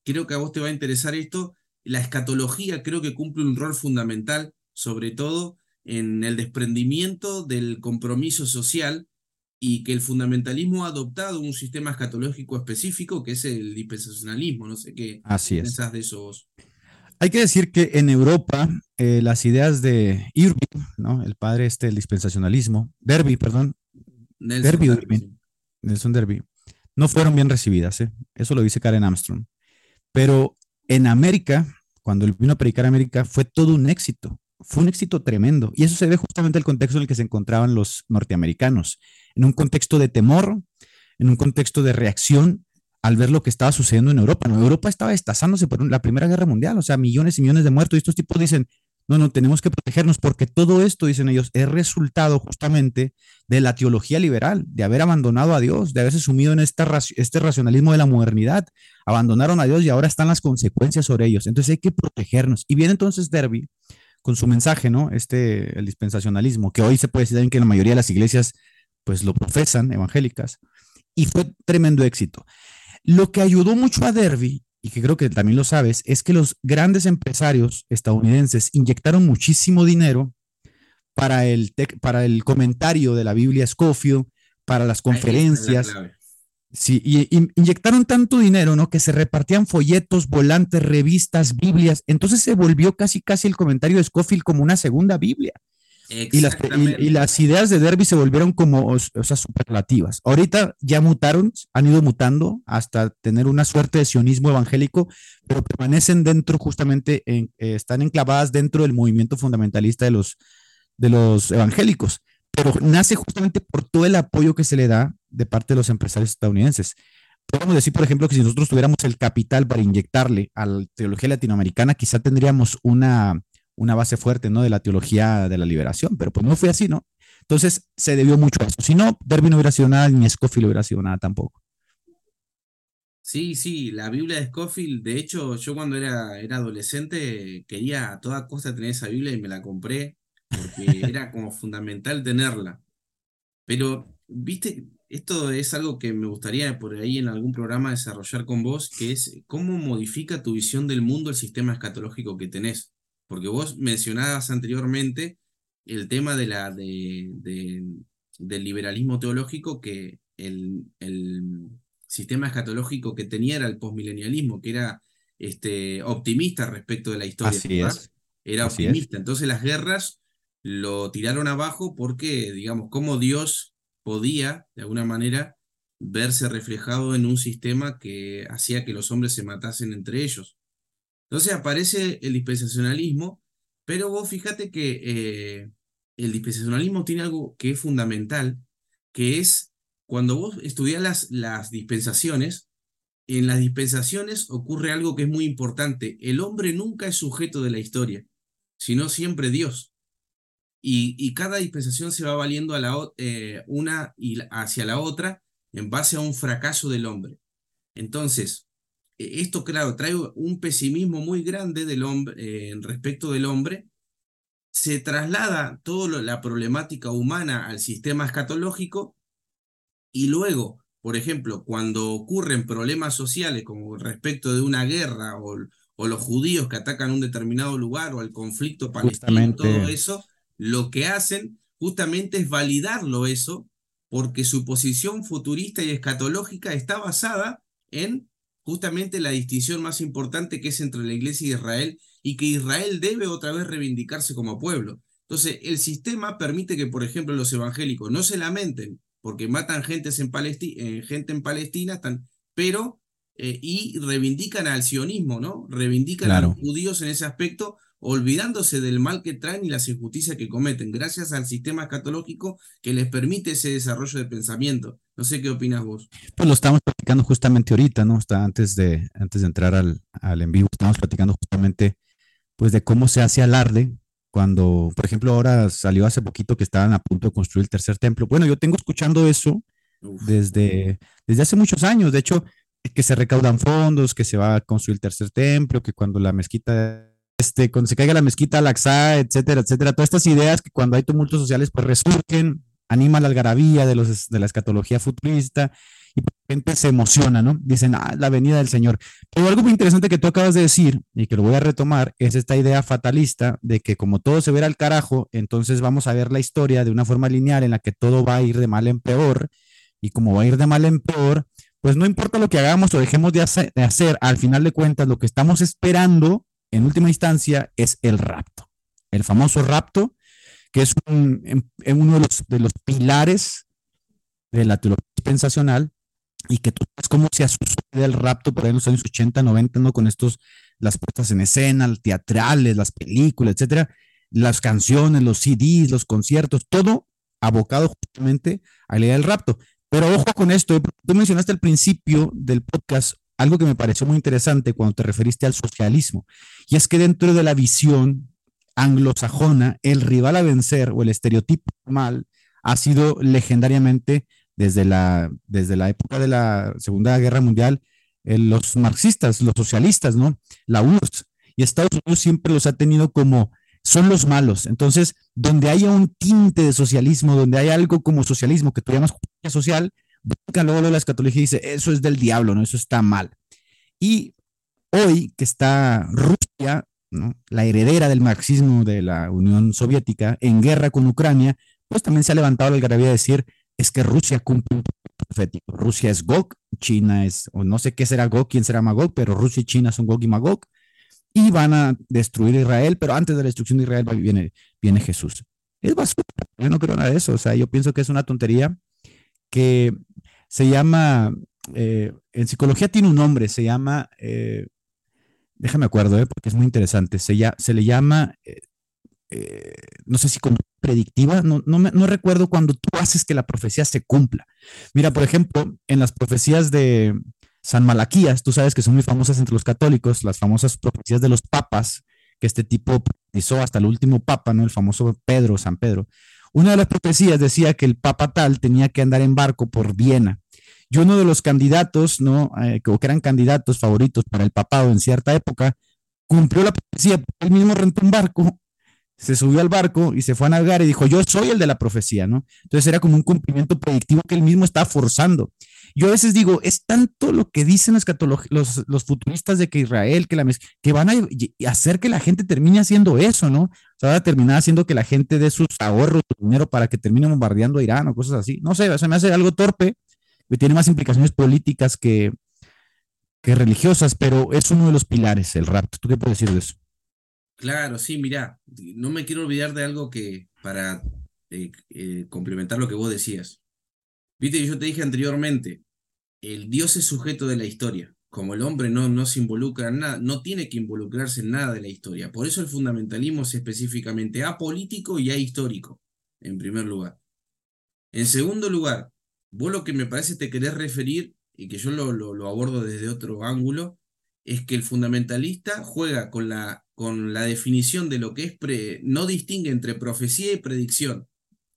creo que a vos te va a interesar esto, la escatología creo que cumple un rol fundamental, sobre todo en el desprendimiento del compromiso social y que el fundamentalismo ha adoptado un sistema escatológico específico que es el dispensacionalismo. No sé qué Así pensás de eso vos. Hay que decir que en Europa eh, las ideas de Irving, ¿no? el padre este del dispensacionalismo, Derby, perdón, Nelson Derby, Nelson Derby, no fueron bien recibidas, ¿eh? eso lo dice Karen Armstrong. Pero en América, cuando él vino a predicar a América, fue todo un éxito, fue un éxito tremendo. Y eso se ve justamente el contexto en el que se encontraban los norteamericanos, en un contexto de temor, en un contexto de reacción al ver lo que estaba sucediendo en Europa. Europa estaba estazándose por la Primera Guerra Mundial, o sea, millones y millones de muertos. Y estos tipos dicen, no, no, tenemos que protegernos porque todo esto, dicen ellos, es resultado justamente de la teología liberal, de haber abandonado a Dios, de haberse sumido en este, este racionalismo de la modernidad. Abandonaron a Dios y ahora están las consecuencias sobre ellos. Entonces hay que protegernos. Y viene entonces Derby con su mensaje, ¿no? Este, el dispensacionalismo, que hoy se puede decir que la mayoría de las iglesias pues lo profesan, evangélicas, y fue tremendo éxito. Lo que ayudó mucho a Derby, y que creo que también lo sabes, es que los grandes empresarios estadounidenses inyectaron muchísimo dinero para el, para el comentario de la Biblia Scofield, para las conferencias. Sí, y, inyectaron tanto dinero, ¿no? Que se repartían folletos, volantes, revistas, Biblias. Entonces se volvió casi, casi el comentario de Scofield como una segunda Biblia. Y las, y, las, ideas de Derby se volvieron como, o, sea, superlativas. Ahorita ya mutaron, han ido mutando hasta tener una suerte de sionismo evangélico, pero permanecen dentro justamente, en, eh, están enclavadas dentro del movimiento fundamentalista de los, de los evangélicos, pero nace justamente por todo el apoyo que se le da de parte de los empresarios estadounidenses. Podemos decir, por ejemplo, que si nosotros tuviéramos el capital para inyectarle a la teología latinoamericana, quizá tendríamos una, una base fuerte, ¿no? De la teología de la liberación, pero pues no fue así, ¿no? Entonces se debió mucho a eso. Si no, Derby no hubiera sido nada, ni Scofield hubiera sido nada tampoco. Sí, sí, la Biblia de Scofield, de hecho, yo cuando era, era adolescente quería a toda costa tener esa Biblia y me la compré porque [LAUGHS] era como fundamental tenerla. Pero, viste, esto es algo que me gustaría por ahí en algún programa desarrollar con vos, que es cómo modifica tu visión del mundo el sistema escatológico que tenés. Porque vos mencionabas anteriormente el tema de la, de, del liberalismo teológico, que el, el, sistema escatológico que tenía era el postmilenialismo, que era este, optimista respecto de la historia. Así es. Era optimista. Entonces las guerras lo tiraron abajo porque, digamos, como Dios podía, de alguna manera, verse reflejado en un sistema que hacía que los hombres se matasen entre ellos. Entonces aparece el dispensacionalismo, pero vos fíjate que eh, el dispensacionalismo tiene algo que es fundamental, que es cuando vos estudias las, las dispensaciones, en las dispensaciones ocurre algo que es muy importante. El hombre nunca es sujeto de la historia, sino siempre Dios. Y, cada dispensación se va valiendo a la, eh, una y hacia la otra en base a un fracaso del hombre. Entonces, esto, claro, trae un pesimismo muy grande del hombre, eh, respecto del hombre. Se traslada toda la problemática humana al sistema escatológico y luego, por ejemplo, cuando ocurren problemas sociales como respecto de una guerra o, o los judíos que atacan un determinado lugar o el conflicto palestino, todo eso, lo que hacen justamente es validarlo eso, porque su posición futurista y escatológica está basada en justamente la distinción más importante que es entre la iglesia y Israel y que Israel debe otra vez reivindicarse como pueblo. Entonces, el sistema permite que, por ejemplo, los evangélicos no se lamenten porque matan gentes en eh, gente en Palestina, pero eh, y reivindican al sionismo, ¿no? Reivindican a los judíos en ese aspecto olvidándose del mal que traen y las injusticias que cometen, gracias al sistema escatológico que les permite ese desarrollo de pensamiento. No sé qué opinas vos. Pues lo estamos platicando justamente ahorita, ¿no? Está antes de, antes de entrar al, al en vivo, estamos platicando justamente pues de cómo se hace alarde cuando, por ejemplo, ahora salió hace poquito que estaban a punto de construir el tercer templo. Bueno, yo tengo escuchando eso desde, desde hace muchos años. De hecho, que se recaudan fondos, que se va a construir el tercer templo, que cuando la mezquita este, cuando se caiga la mezquita, Al-Aqsa, etcétera, etcétera. Todas estas ideas que cuando hay tumultos sociales, pues resurgen, anima la algarabía de, los, de la escatología futurista y la gente se emociona, ¿no? Dicen, ah, la venida del Señor. Pero algo muy interesante que tú acabas de decir y que lo voy a retomar es esta idea fatalista de que como todo se verá al carajo, entonces vamos a ver la historia de una forma lineal en la que todo va a ir de mal en peor y como va a ir de mal en peor, pues no importa lo que hagamos o dejemos de hacer, de hacer al final de cuentas, lo que estamos esperando en última instancia es el rapto. El famoso rapto, que es uno de los, de los pilares de la teología dispensacional y que tú sabes cómo se sucede el rapto por ahí en los años 80, 90, ¿no? Con estos, las puestas en escena, los teatrales, las películas, etcétera, las canciones, los CDs, los conciertos, todo abocado justamente a la idea del rapto. Pero ojo con esto, tú mencionaste al principio del podcast algo que me pareció muy interesante cuando te referiste al socialismo, y es que dentro de la visión anglosajona, el rival a vencer o el estereotipo mal ha sido legendariamente desde la, desde la época de la Segunda Guerra Mundial, eh, los marxistas, los socialistas, ¿no? La URSS. Y Estados Unidos siempre los ha tenido como son los malos. Entonces, donde haya un tinte de socialismo, donde hay algo como socialismo que tú llamas justicia social, luego la escatología dice, eso es del diablo, ¿no? Eso está mal. Y hoy que está Rusia, ¿no? la heredera del marxismo de la Unión Soviética, en guerra con Ucrania, pues también se ha levantado la algarabía de decir, es que Rusia cumple un profético. Rusia es Gog, China es, o no sé qué será Gog, quién será Magog, pero Rusia y China son Gog y Magog, y van a destruir Israel, pero antes de la destrucción de Israel viene, viene Jesús. Es basura, yo no creo nada de eso, o sea, yo pienso que es una tontería que se llama, eh, en psicología tiene un nombre, se llama, eh, déjame acuerdo, eh, porque es muy interesante, se, se le llama, no sé si con predictiva, no, no, recuerdo cuando tú haces que la profecía se cumpla. Mira, por ejemplo, en las profecías de San Malaquías, tú sabes que son muy famosas entre los católicos, las famosas profecías de los papas, que este tipo hizo hasta el último papa, ¿no? El famoso Pedro, San Pedro. Una de las profecías decía que el papa tal tenía que andar en barco por Viena. Y uno de los candidatos, ¿no? Eh, que eran candidatos favoritos para el papado en cierta época, cumplió la profecía, él mismo rentó un barco, se subió al barco y se fue a navegar y dijo, yo soy el de la profecía, ¿no? Entonces era como un cumplimiento predictivo que él mismo estaba forzando. Yo a veces digo, es tanto lo que dicen los, los, los futuristas de que Israel, que, la que van a hacer que la gente termine haciendo eso, ¿no? O sea, va a terminar haciendo que la gente dé sus ahorros, dinero para que termine bombardeando a Irán o cosas así. No sé, se me hace algo torpe, que tiene más implicaciones políticas que, que religiosas, pero es uno de los pilares, el rapto. ¿Tú qué puedes decir de eso? Claro, sí, mira, no me quiero olvidar de algo que para eh, eh, complementar lo que vos decías. Viste, yo te dije anteriormente, el Dios es sujeto de la historia. Como el hombre no, no se involucra en nada, no tiene que involucrarse en nada de la historia. Por eso el fundamentalismo es específicamente apolítico y ahistórico, en primer lugar. En segundo lugar, vos lo que me parece te querés referir, y que yo lo, lo, abordo desde otro ángulo, es que el fundamentalista juega con la, con la definición de lo que es, pre, no distingue entre profecía y predicción.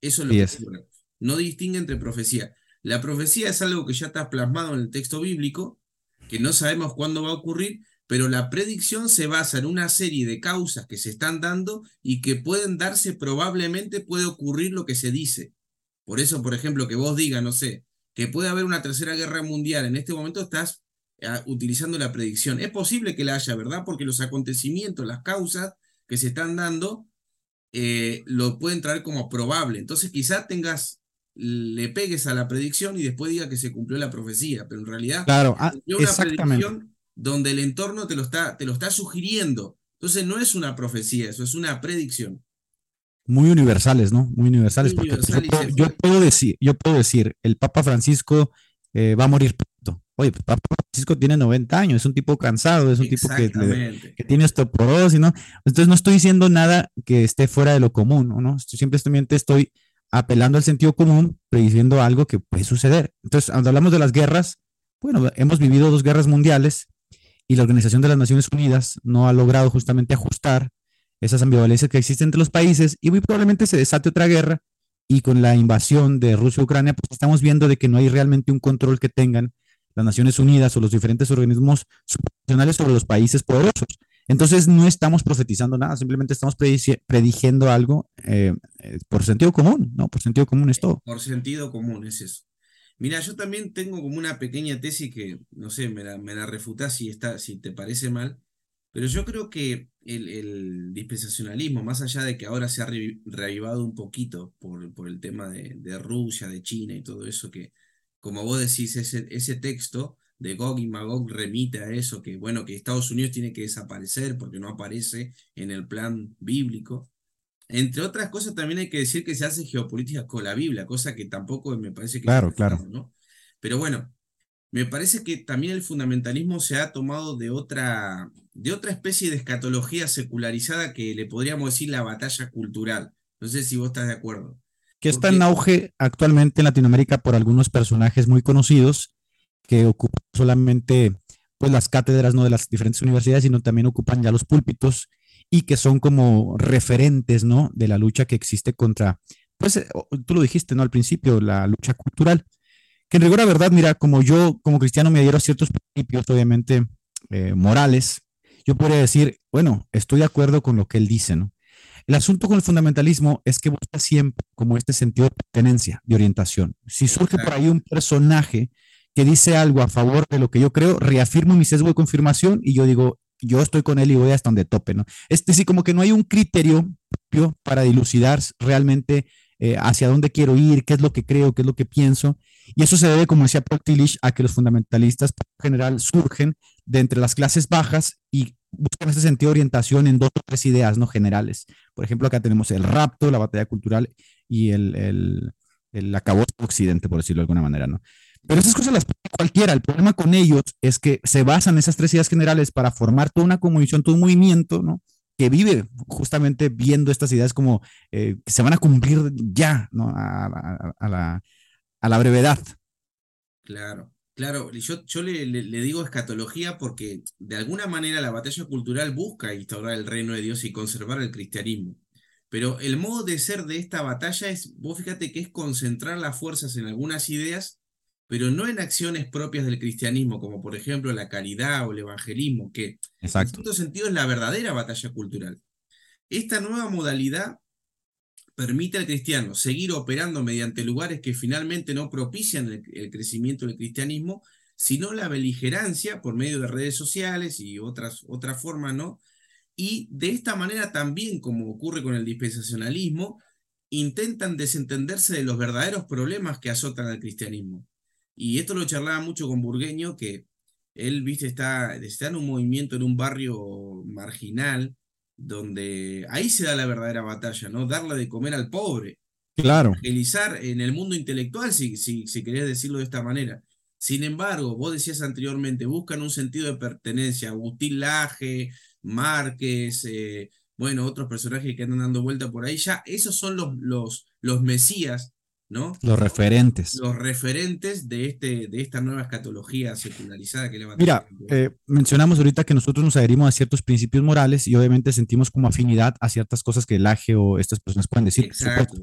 Eso es lo que. No distingue entre profecía. La profecía es algo que ya está plasmado en el texto bíblico, que no sabemos cuándo va a ocurrir, pero la predicción se basa en una serie de causas que se están dando y que pueden darse, probablemente puede ocurrir lo que se dice. Por eso, por ejemplo, que vos digas, no sé, que puede haber una tercera guerra mundial, en este momento estás utilizando la predicción. Es posible que la haya, ¿verdad? Porque los acontecimientos, las causas que se están dando, eh, lo pueden traer como probable. Entonces quizás tengas le pegues a la predicción y después diga que se cumplió la profecía, pero en realidad claro, ah, una predicción donde el entorno te lo, está, te lo está sugiriendo. Entonces no es una profecía, eso es una predicción. Muy universales, ¿no? Muy universales. porque yo, puedo, decir, yo puedo decir, el Papa Francisco eh, va a morir Oye, el Papa Francisco tiene 90 años, es un tipo cansado, es un tipo que, que, tiene osteoporosis, ¿no? Entonces no estoy diciendo nada que esté fuera de lo común, ¿no? Simplemente estoy apelando al sentido común, prediciendo algo que puede suceder. Entonces, cuando hablamos de las guerras, bueno, hemos vivido dos guerras mundiales y la Organización de las Naciones Unidas no ha logrado justamente ajustar esas ambivalencias que existen entre los países y muy probablemente se desate otra guerra y con la invasión de Rusia y Ucrania, pues estamos viendo de que no hay realmente un control que tengan las Naciones Unidas o los diferentes organismos supranacionales sobre los países poderosos. Entonces no estamos profetizando nada, simplemente estamos prediciendo algo eh, eh, por sentido común, ¿no? Por sentido común es todo. Por sentido común es eso. Mira, yo también tengo como una pequeña tesis que, no sé, me la, me la refutás si, está, si te parece mal, pero yo creo que el, dispensacionalismo, más allá de que ahora se ha reavivado un poquito por, por el tema de, de, Rusia, de China y todo eso, que como vos decís, ese, ese texto de Gog y Magog remite a eso, que bueno, que Estados Unidos tiene que desaparecer porque no aparece en el plan bíblico. Entre otras cosas, también hay que decir que se hace geopolítica con la Biblia, cosa que tampoco me parece que... Claro, claro. ¿no? Pero bueno, me parece que también el fundamentalismo se ha tomado de otra, de otra especie de escatología secularizada que le podríamos decir la batalla cultural. No sé si vos estás de acuerdo. Que está en auge actualmente en Latinoamérica por algunos personajes muy conocidos que ocupan solamente pues las cátedras no de las diferentes universidades, sino también ocupan ya los púlpitos y que son como referentes, ¿no? De la lucha que existe contra, pues eh, tú lo dijiste, ¿no? Al principio, la lucha cultural. Que en rigor, verdad, mira, como yo como cristiano me adhiero a ciertos principios, obviamente, eh, morales, yo podría decir, bueno, estoy de acuerdo con lo que él dice, ¿no? El asunto con el fundamentalismo es que busca siempre como este sentido de pertenencia, de orientación. Si surge por ahí un personaje que dice algo a favor de lo que yo creo, reafirmo mi sesgo de confirmación y yo digo, yo estoy con él y voy hasta donde tope, ¿no? Es decir, como que no hay un criterio propio para dilucidar realmente eh, hacia dónde quiero ir, qué es lo que creo, qué es lo que pienso. Y eso se debe, como decía Paul Tillich, a que los fundamentalistas en general surgen de entre las clases bajas y buscan ese sentido de orientación en dos o tres ideas no generales. Por ejemplo, acá tenemos el rapto, la batalla cultural y el, el, el occidente, por decirlo de alguna manera, ¿no? Pero esas cosas las pone cualquiera. El problema con ellos es que se basan en esas tres ideas generales para formar toda una comunicación, todo un movimiento, ¿no? que vive justamente viendo estas ideas como eh, que se van a cumplir ya, ¿no? A, la, a la, brevedad. Claro, claro. Yo, yo le, le, digo escatología porque de alguna manera la batalla cultural busca instaurar el reino de Dios y conservar el cristianismo. Pero el modo de ser de esta batalla es, vos fíjate que es concentrar las fuerzas en algunas ideas, pero no en acciones propias del cristianismo, como por ejemplo la caridad o el evangelismo, que en cierto sentido es la verdadera batalla cultural. Esta nueva modalidad permite al cristiano seguir operando mediante lugares que finalmente no propician el, crecimiento del cristianismo, sino la beligerancia por medio de redes sociales y otras, otras formas, ¿no? y de esta manera también, como ocurre con el dispensacionalismo, intentan desentenderse de los verdaderos problemas que azotan al cristianismo. Y esto lo charlaba mucho con Burgueño, que él, viste, está, está en un movimiento, en un barrio marginal, donde ahí se da la verdadera batalla, ¿no? Darle de comer al pobre. Claro. Evangelizar en el mundo intelectual, si, si, si querés decirlo de esta manera. Sin embargo, vos decías anteriormente, buscan un sentido de pertenencia. Agustín Laje, Márquez, eh, bueno, otros personajes que andan dando vuelta por ahí, ya esos son los, los, los mesías, ¿no? Los referentes. Los referentes de, este, de esta nueva escatología secularizada que levanta. Mira, eh, mencionamos ahorita que nosotros nos adherimos a ciertos principios morales y obviamente sentimos como afinidad a ciertas cosas que el AGE o estas personas pueden decir. Exacto.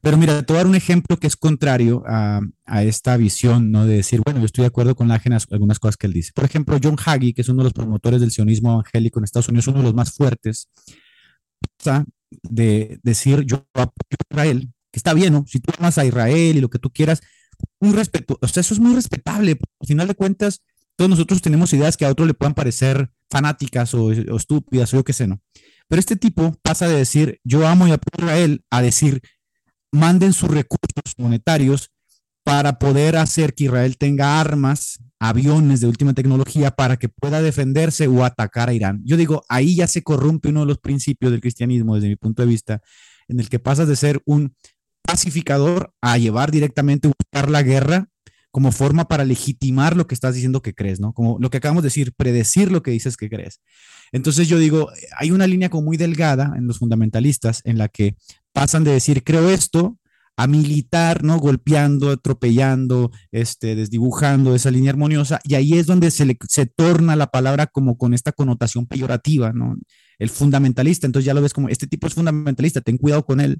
Pero mira, te voy a dar un ejemplo que es contrario a, a, esta visión, ¿no? De decir, bueno, yo estoy de acuerdo con la en algunas cosas que él dice. Por ejemplo, John Hagee, que es uno de los promotores del sionismo evangélico en Estados Unidos, uno de los más fuertes, de decir, yo apoyo a Israel, está bien, ¿no? Si tú amas a Israel y lo que tú quieras, un respeto, o sea, eso es muy respetable. Al final de cuentas, todos nosotros tenemos ideas que a otros le puedan parecer fanáticas o, o estúpidas o yo qué sé, ¿no? Pero este tipo pasa de decir, yo amo y apoyo a Israel, a decir, manden sus recursos monetarios para poder hacer que Israel tenga armas, aviones de última tecnología para que pueda defenderse o atacar a Irán. Yo digo, ahí ya se corrompe uno de los principios del cristianismo desde mi punto de vista, en el que pasas de ser un pacificador a llevar directamente a buscar la guerra como forma para legitimar lo que estás diciendo que crees, ¿no? Como lo que acabamos de decir, predecir lo que dices que crees. Entonces yo digo, hay una línea como muy delgada en los fundamentalistas en la que pasan de decir, creo esto, a militar, ¿no? Golpeando, atropellando, este, desdibujando esa línea armoniosa, y ahí es donde se, se torna la palabra como con esta connotación peyorativa, ¿no? El fundamentalista, entonces ya lo ves como, este tipo es fundamentalista, ten cuidado con él,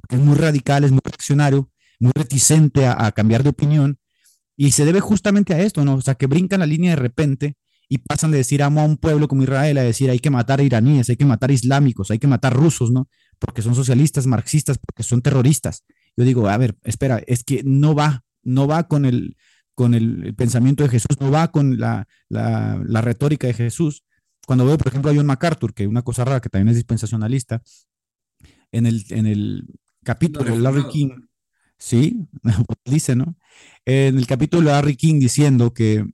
porque es muy radical, es muy reaccionario, muy reticente a, cambiar de opinión, y se debe justamente a esto, ¿no? O sea, que brincan la línea de repente y pasan de decir amo a un pueblo como Israel a decir hay que matar iraníes, hay que matar islámicos, hay que matar rusos, ¿no? Porque son socialistas, marxistas, porque son terroristas. Yo digo, a ver, espera, es que no va, no va con el, con el, pensamiento de Jesús, no va con la, la, la, retórica de Jesús. Cuando veo, por ejemplo, a John MacArthur, que una cosa rara, que también es dispensacionalista, en el, en el capítulo de Larry King, sí, [LAUGHS] dice, ¿no? En el capítulo de Larry King diciendo que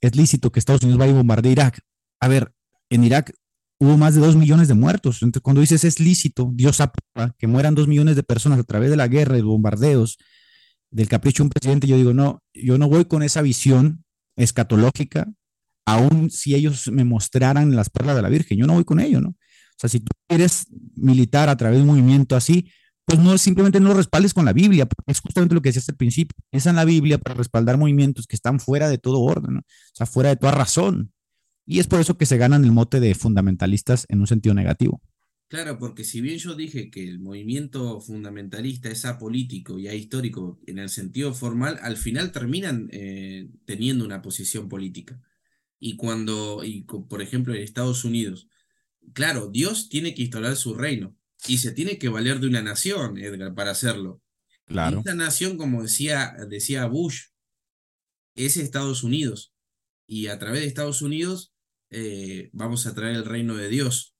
es lícito que Estados Unidos vaya a bombardear Irak. A ver, en Irak hubo más de dos millones de muertos. Entonces, cuando dices es lícito, Dios aprueba que mueran dos millones de personas a través de la guerra y bombardeos, del capricho de un presidente, yo digo, no, yo no voy con esa visión escatológica, aun si ellos me mostraran las perlas de la Virgen, yo no voy con ello, ¿no? O sea, si tú quieres militar a través de un movimiento así, pues no simplemente no lo respaldes con la Biblia, porque es justamente lo que decías al principio, es en la Biblia para respaldar movimientos que están fuera de todo orden, o sea, fuera de toda razón. Y es por eso que se ganan el mote de fundamentalistas en un sentido negativo. Claro, porque si bien yo dije que el movimiento fundamentalista es apolítico y ahistórico en el sentido formal, al final terminan eh, teniendo una posición política. Y cuando, y por ejemplo, en Estados Unidos, claro, Dios tiene que instaurar su reino y se tiene que valer de una nación, Edgar, para hacerlo. Claro. esta nación, como decía, decía Bush, es Estados Unidos. Y a través de Estados Unidos eh, vamos a traer el reino de Dios.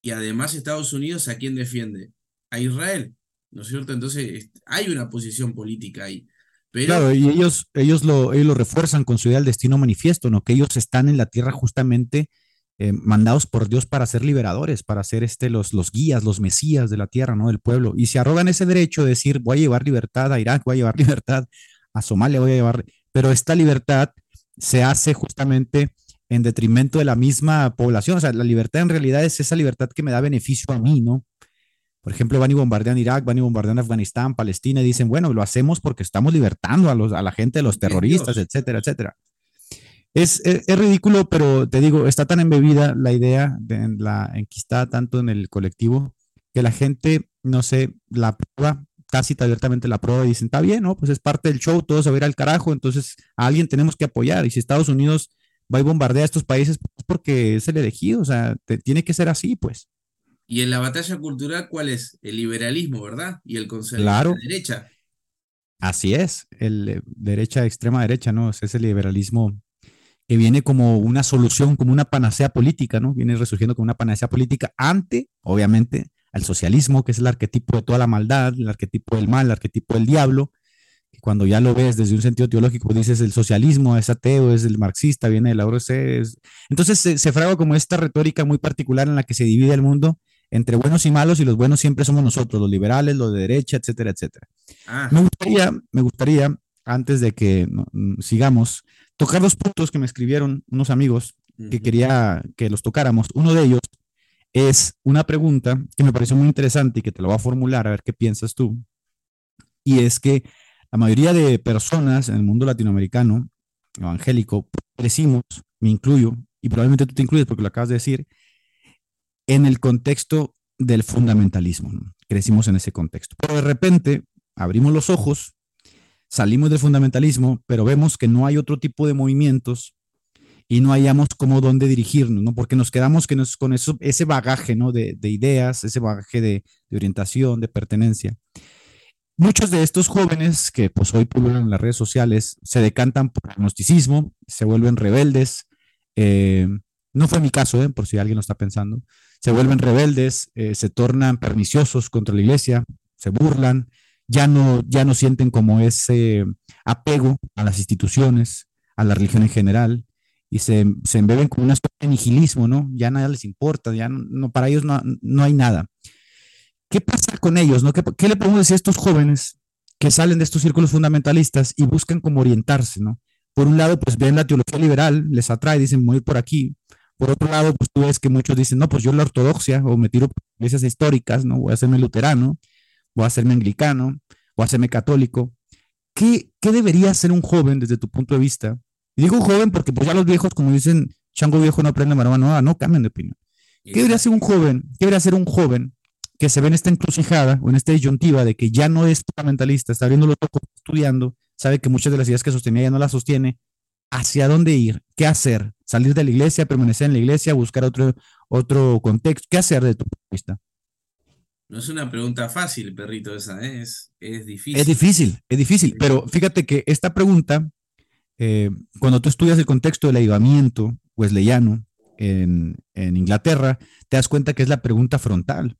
Y además Estados Unidos, ¿a quién defiende? A Israel, ¿no es cierto? Entonces hay una posición política ahí. Pero... Claro, y ellos, ellos, lo, ellos lo refuerzan con su idea del destino manifiesto, ¿no? Que ellos están en la tierra justamente eh, mandados por Dios para ser liberadores, para ser este, los, los guías, los mesías de la tierra, ¿no? Del pueblo. Y se arrogan ese derecho de decir, voy a llevar libertad a Irak, voy a llevar [LAUGHS] libertad a Somalia, voy a llevar... Pero esta libertad se hace justamente en detrimento de la misma población. O sea, la libertad en realidad es esa libertad que me da beneficio a mí, ¿no? Por ejemplo, van y bombardean Irak, van y bombardean Afganistán, Palestina, y dicen, bueno, lo hacemos porque estamos libertando a, los, a la gente de los terroristas, etcétera, etcétera. Es, es, ridículo, pero te digo, está tan embebida la idea, de, la enquistada tanto en el colectivo, que la gente, no sé, la prueba, casi abiertamente la prueba y dicen, está bien, ¿no? Pues es parte del show, todo se va a ir al carajo, entonces a alguien tenemos que apoyar. Y si Estados Unidos va y bombardea a estos países, pues porque es el elegido, o sea, te, tiene que ser así, pues. Y en la batalla cultural, ¿cuál es? El liberalismo, ¿verdad? Y el conservadurismo claro. derecha. Así es, el eh, derecha, extrema derecha, ¿no? Es ese liberalismo que viene como una solución, como una panacea política, ¿no? Viene resurgiendo como una panacea política ante, obviamente, al socialismo, que es el arquetipo de toda la maldad, el arquetipo del mal, el arquetipo del diablo. Y cuando ya lo ves desde un sentido teológico, dices el socialismo es ateo, es el marxista, viene de la ORC. Entonces se, se fragua como esta retórica muy particular en la que se divide el mundo entre buenos y malos, y los buenos siempre somos nosotros, los liberales, los de derecha, etcétera, etcétera. Ah. Me gustaría, me gustaría, antes de que no, sigamos, tocar dos puntos que me escribieron unos amigos que quería que los tocáramos. Uno de ellos es una pregunta que me pareció muy interesante y que te lo voy a formular a ver qué piensas tú. Y es que la mayoría de personas en el mundo latinoamericano, evangélico, crecimos, me incluyo, y probablemente tú te incluyes porque lo acabas de decir, en el contexto del fundamentalismo. ¿no? Crecimos en ese contexto. Pero de repente abrimos los ojos, salimos del fundamentalismo, pero vemos que no hay otro tipo de movimientos y no hayamos cómo dónde dirigirnos, ¿no? Porque nos quedamos que nos, con eso, ese bagaje, ¿no? De, de ideas, ese bagaje de, orientación, de pertenencia. Muchos de estos jóvenes que pues hoy pululan en las redes sociales se decantan por el gnosticismo, se vuelven rebeldes. Eh, no fue mi caso, ¿eh? por si alguien lo está pensando se vuelven rebeldes, eh, se tornan perniciosos contra la iglesia, se burlan, ya no, ya no sienten como ese apego a las instituciones, a la religión en general, y se, se embeben con una especie de nihilismo, ¿no? Ya nada les importa, ya no, para ellos no, no, hay nada. ¿Qué pasa con ellos, no? ¿Qué, ¿Qué, le podemos decir a estos jóvenes que salen de estos círculos fundamentalistas y buscan como orientarse, ¿no? Por un lado, pues ven la teología liberal, les atrae, dicen, voy por aquí, por otro lado, pues tú ves que muchos dicen, no, pues yo la ortodoxia o me tiro por iglesias históricas, ¿no? Voy a hacerme luterano, voy a hacerme anglicano, voy a hacerme católico. ¿Qué, ¿Qué debería hacer un joven desde tu punto de vista? Y digo joven porque pues ya los viejos, como dicen, chango viejo no aprende maroma nueva, no cambian de opinión. ¿Qué debería hacer un joven? ¿Qué debería hacer un joven que se ve en esta encrucijada o en esta disyuntiva de que ya no es fundamentalista, está abriendo los ojos, estudiando, sabe que muchas de las ideas que sostenía ya no las sostiene, hacia dónde ir, qué hacer, salir de la iglesia, permanecer en la iglesia, buscar otro, otro contexto, qué hacer de tu punto de vista. No es una pregunta fácil, perrito, esa, ¿eh? es, es difícil. Es difícil, es difícil, pero fíjate que esta pregunta, eh, cuando tú estudias el contexto del avivamiento wesleyano en, en Inglaterra, te das cuenta que es la pregunta frontal,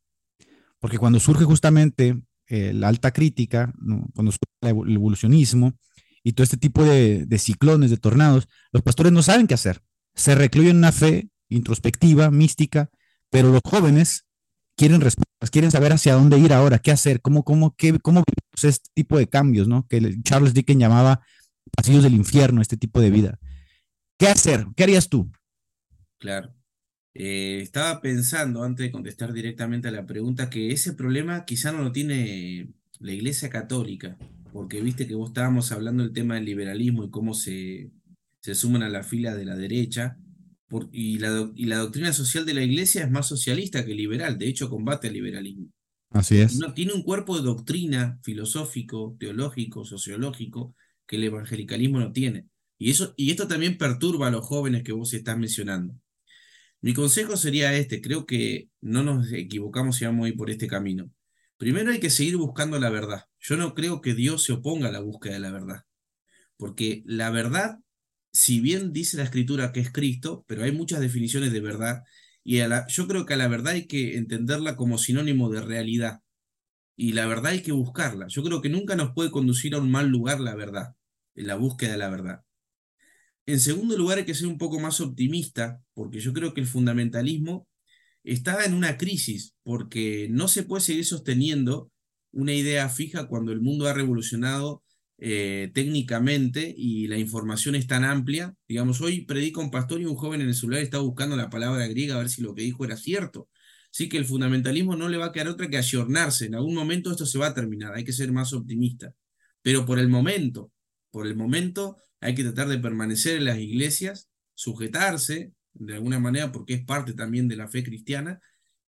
porque cuando surge justamente eh, la alta crítica, ¿no? cuando surge el evolucionismo, y todo este tipo de, de, ciclones, de tornados, los pastores no saben qué hacer. Se recluyen en una fe introspectiva, mística, pero los jóvenes quieren respuestas, quieren saber hacia dónde ir ahora, qué hacer, cómo, cómo, qué, cómo este tipo de cambios, ¿no? Que Charles Dickens llamaba pasillos del infierno, este tipo de vida. ¿Qué hacer? ¿Qué harías tú? Claro. Eh, estaba pensando, antes de contestar directamente a la pregunta, que ese problema quizá no lo tiene la Iglesia Católica porque viste que vos estábamos hablando del tema del liberalismo y cómo se, se suman a la fila de la derecha, por, y, la, y la doctrina social de la iglesia es más socialista que liberal, de hecho combate el liberalismo. Así es. No, tiene un cuerpo de doctrina filosófico, teológico, sociológico, que el evangelicalismo no tiene. Y, eso, y esto también perturba a los jóvenes que vos estás mencionando. Mi consejo sería este, creo que no nos equivocamos si vamos a ir por este camino. Primero hay que seguir buscando la verdad. Yo no creo que Dios se oponga a la búsqueda de la verdad. Porque la verdad, si bien dice la escritura que es Cristo, pero hay muchas definiciones de verdad, y yo creo que a la verdad hay que entenderla como sinónimo de realidad. Y la verdad hay que buscarla. Yo creo que nunca nos puede conducir a un mal lugar la verdad, en la búsqueda de la verdad. En segundo lugar, hay que ser un poco más optimista, porque yo creo que el fundamentalismo está en una crisis porque no se puede seguir sosteniendo una idea fija cuando el mundo ha revolucionado eh, técnicamente y la información es tan amplia. Digamos, hoy predica un pastor y un joven en el celular está buscando la palabra griega a ver si lo que dijo era cierto. Así que el fundamentalismo no le va a quedar otra que ayornarse. En algún momento esto se va a terminar, hay que ser más optimista. Pero por el momento, por el momento hay que tratar de permanecer en las iglesias, sujetarse de alguna manera porque es parte también de la fe cristiana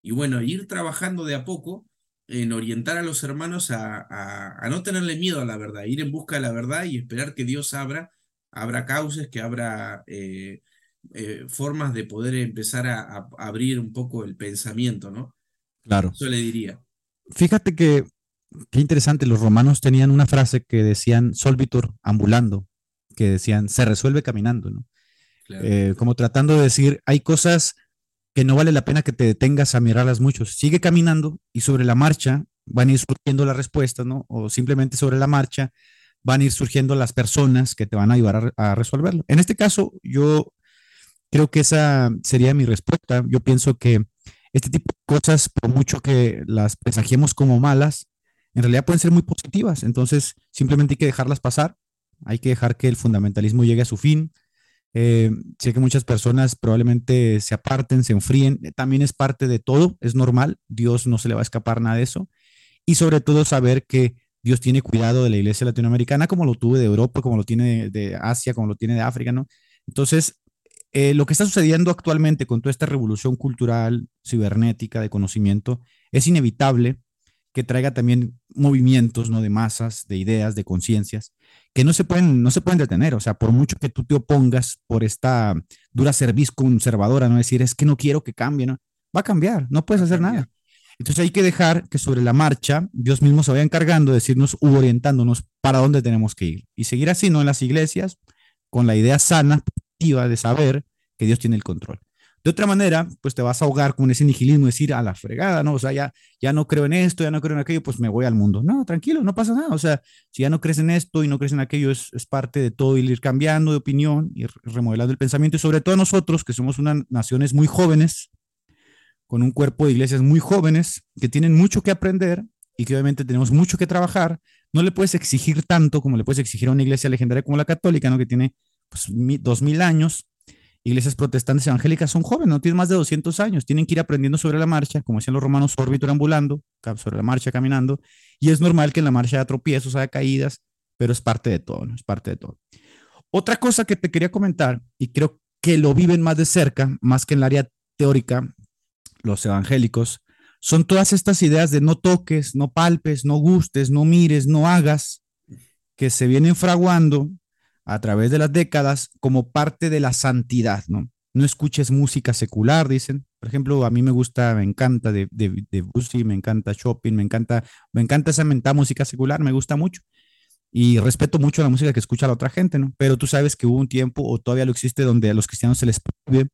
y bueno, ir trabajando de a poco en orientar a los hermanos a, a, no tenerle miedo a la verdad, ir en busca de la verdad y esperar que Dios abra, abra cauces, que abra eh, eh, formas de poder empezar a, abrir un poco el pensamiento, ¿no? Claro. Eso le diría. Fíjate que, qué interesante, los romanos tenían una frase que decían solvitur ambulando, que decían se resuelve caminando, ¿no? Eh, como tratando de decir, hay cosas que no vale la pena que te detengas a mirarlas mucho. Sigue caminando y sobre la marcha van a ir surgiendo las respuestas, ¿no? O simplemente sobre la marcha van a ir surgiendo las personas que te van a ayudar a, resolverlo. En este caso, yo creo que esa sería mi respuesta. Yo pienso que este tipo de cosas, por mucho que las presagiemos como malas, en realidad pueden ser muy positivas. Entonces, simplemente hay que dejarlas pasar. Hay que dejar que el fundamentalismo llegue a su fin eh, sé que muchas personas probablemente se aparten, se enfríen, eh, también es parte de todo, es normal, Dios no se le va a escapar nada de eso. Y sobre todo saber que Dios tiene cuidado de la iglesia latinoamericana como lo tuve de Europa, como lo tiene de, Asia, como lo tiene de África, ¿no? Entonces, eh, lo que está sucediendo actualmente con toda esta revolución cultural, cibernética, de conocimiento, es inevitable que traiga también movimientos, ¿no? De masas, de ideas, de conciencias, que no se pueden, no se pueden detener. O sea, por mucho que tú te opongas por esta dura cerviz conservadora, no decir, es que no quiero que cambie, ¿no? Va a cambiar, no puedes hacer nada. Entonces hay que dejar que sobre la marcha Dios mismo se vaya encargando de decirnos u orientándonos para dónde tenemos que ir. Y seguir así, ¿no? En las iglesias, con la idea sana, positiva de saber que Dios tiene el control. De otra manera, pues te vas a ahogar con ese nihilismo, decir a la fregada, ¿no? O sea, ya, ya no creo en esto, ya no creo en aquello, pues me voy al mundo. No, tranquilo, no pasa nada. O sea, si ya no crees en esto y no crees en aquello, es, parte de todo ir cambiando de opinión, ir remodelando el pensamiento y sobre todo nosotros, que somos unas naciones muy jóvenes, con un cuerpo de iglesias muy jóvenes, que tienen mucho que aprender y que obviamente tenemos mucho que trabajar, no le puedes exigir tanto como le puedes exigir a una iglesia legendaria como la católica, ¿no? Que tiene pues, dos mil años iglesias protestantes evangélicas son jóvenes, no tienen más de 200 años, tienen que ir aprendiendo sobre la marcha, como decían los romanos, órbito ambulando, sobre la marcha caminando, y es normal que en la marcha haya tropiezos, haya caídas, pero es parte de todo, ¿no? Es parte de todo. Otra cosa que te quería comentar, y creo que lo viven más de cerca, más que en el área teórica, los evangélicos, son todas estas ideas de no toques, no palpes, no gustes, no mires, no hagas, que se vienen fraguando a través de las décadas como parte de la santidad, ¿no? No escuches música secular, dicen. Por ejemplo, a mí me gusta, me encanta de, de, de me encanta Shopping, me encanta, me encanta esa mentada música secular, me gusta mucho. Y respeto mucho la música que escucha la otra gente, ¿no? Pero tú sabes que hubo un tiempo, o todavía lo existe, donde a los cristianos se les prohíbe,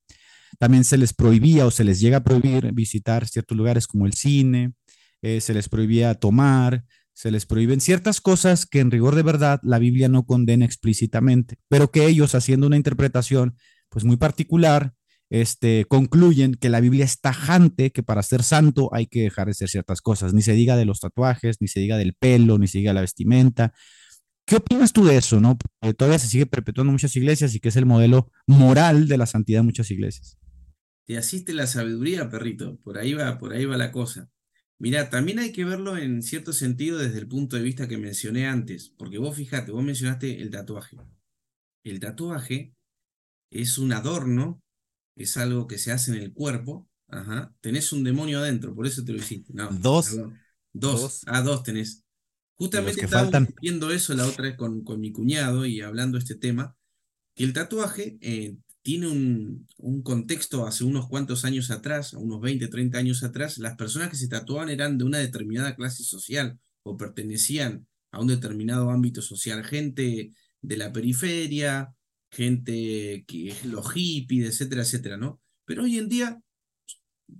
también se les prohibía o se les llega a prohibir visitar ciertos lugares como el cine, eh, se les prohibía tomar, se les prohíben ciertas cosas que en rigor de verdad la Biblia no condena explícitamente, pero que ellos haciendo una interpretación pues muy particular, este, concluyen que la Biblia es tajante, que para ser santo hay que dejar de hacer ciertas cosas, ni se diga de los tatuajes, ni se diga del pelo, ni se diga la vestimenta. ¿Qué opinas tú de eso, no? Porque todavía se sigue perpetuando muchas iglesias y que es el modelo moral de la santidad en muchas iglesias. Te asiste la sabiduría, perrito, por ahí va, por ahí va la cosa. Mira, también hay que verlo en cierto sentido desde el punto de vista que mencioné antes, porque vos fíjate, vos mencionaste el tatuaje. El tatuaje es un adorno, es algo que se hace en el cuerpo. Ajá. Tenés un demonio adentro, por eso te lo hiciste. No, dos. Dos. Ah, dos tenés. Justamente estaba viendo eso la otra vez con, con mi cuñado y hablando de este tema, que el tatuaje eh, tiene un, contexto hace unos cuantos años atrás, unos 20, 30 años atrás, las personas que se tatuaban eran de una determinada clase social o pertenecían a un determinado ámbito social, gente de la periferia, gente que es los hippies, etcétera, etcétera, ¿no? Pero hoy en día,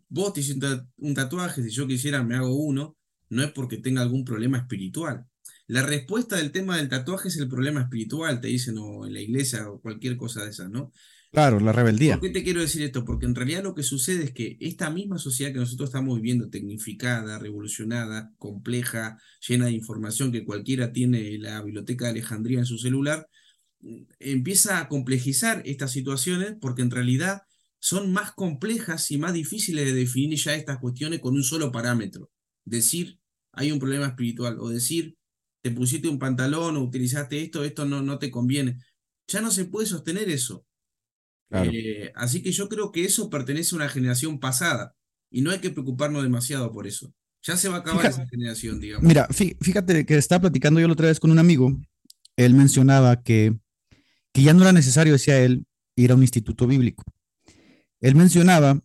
vos te hiciste un tatuaje, si yo quisiera me hago uno, no es porque tenga algún problema espiritual. La respuesta del tema del tatuaje es el problema espiritual, te dicen, o en la iglesia, o cualquier cosa de esas, ¿no? Claro, la rebeldía. ¿Por qué te quiero decir esto? Porque en realidad lo que sucede es que esta misma sociedad que nosotros estamos viviendo, tecnificada, revolucionada, compleja, llena de información que cualquiera tiene en la biblioteca de Alejandría en su celular, mm, empieza a complejizar estas situaciones porque en realidad son más complejas y más difíciles de definir ya estas cuestiones con un solo parámetro. Decir, hay un problema espiritual, o decir, te pusiste un pantalón o utilizaste esto, esto no, no te conviene. Ya no se puede sostener eso. Eh, así que yo creo que eso pertenece a una generación pasada y no hay que preocuparnos demasiado por eso. Ya se va a acabar esa generación, digamos. Mira, fíjate que estaba platicando yo la otra vez con un amigo. Él mencionaba que, que ya no era necesario, decía él, ir a un instituto bíblico. Él mencionaba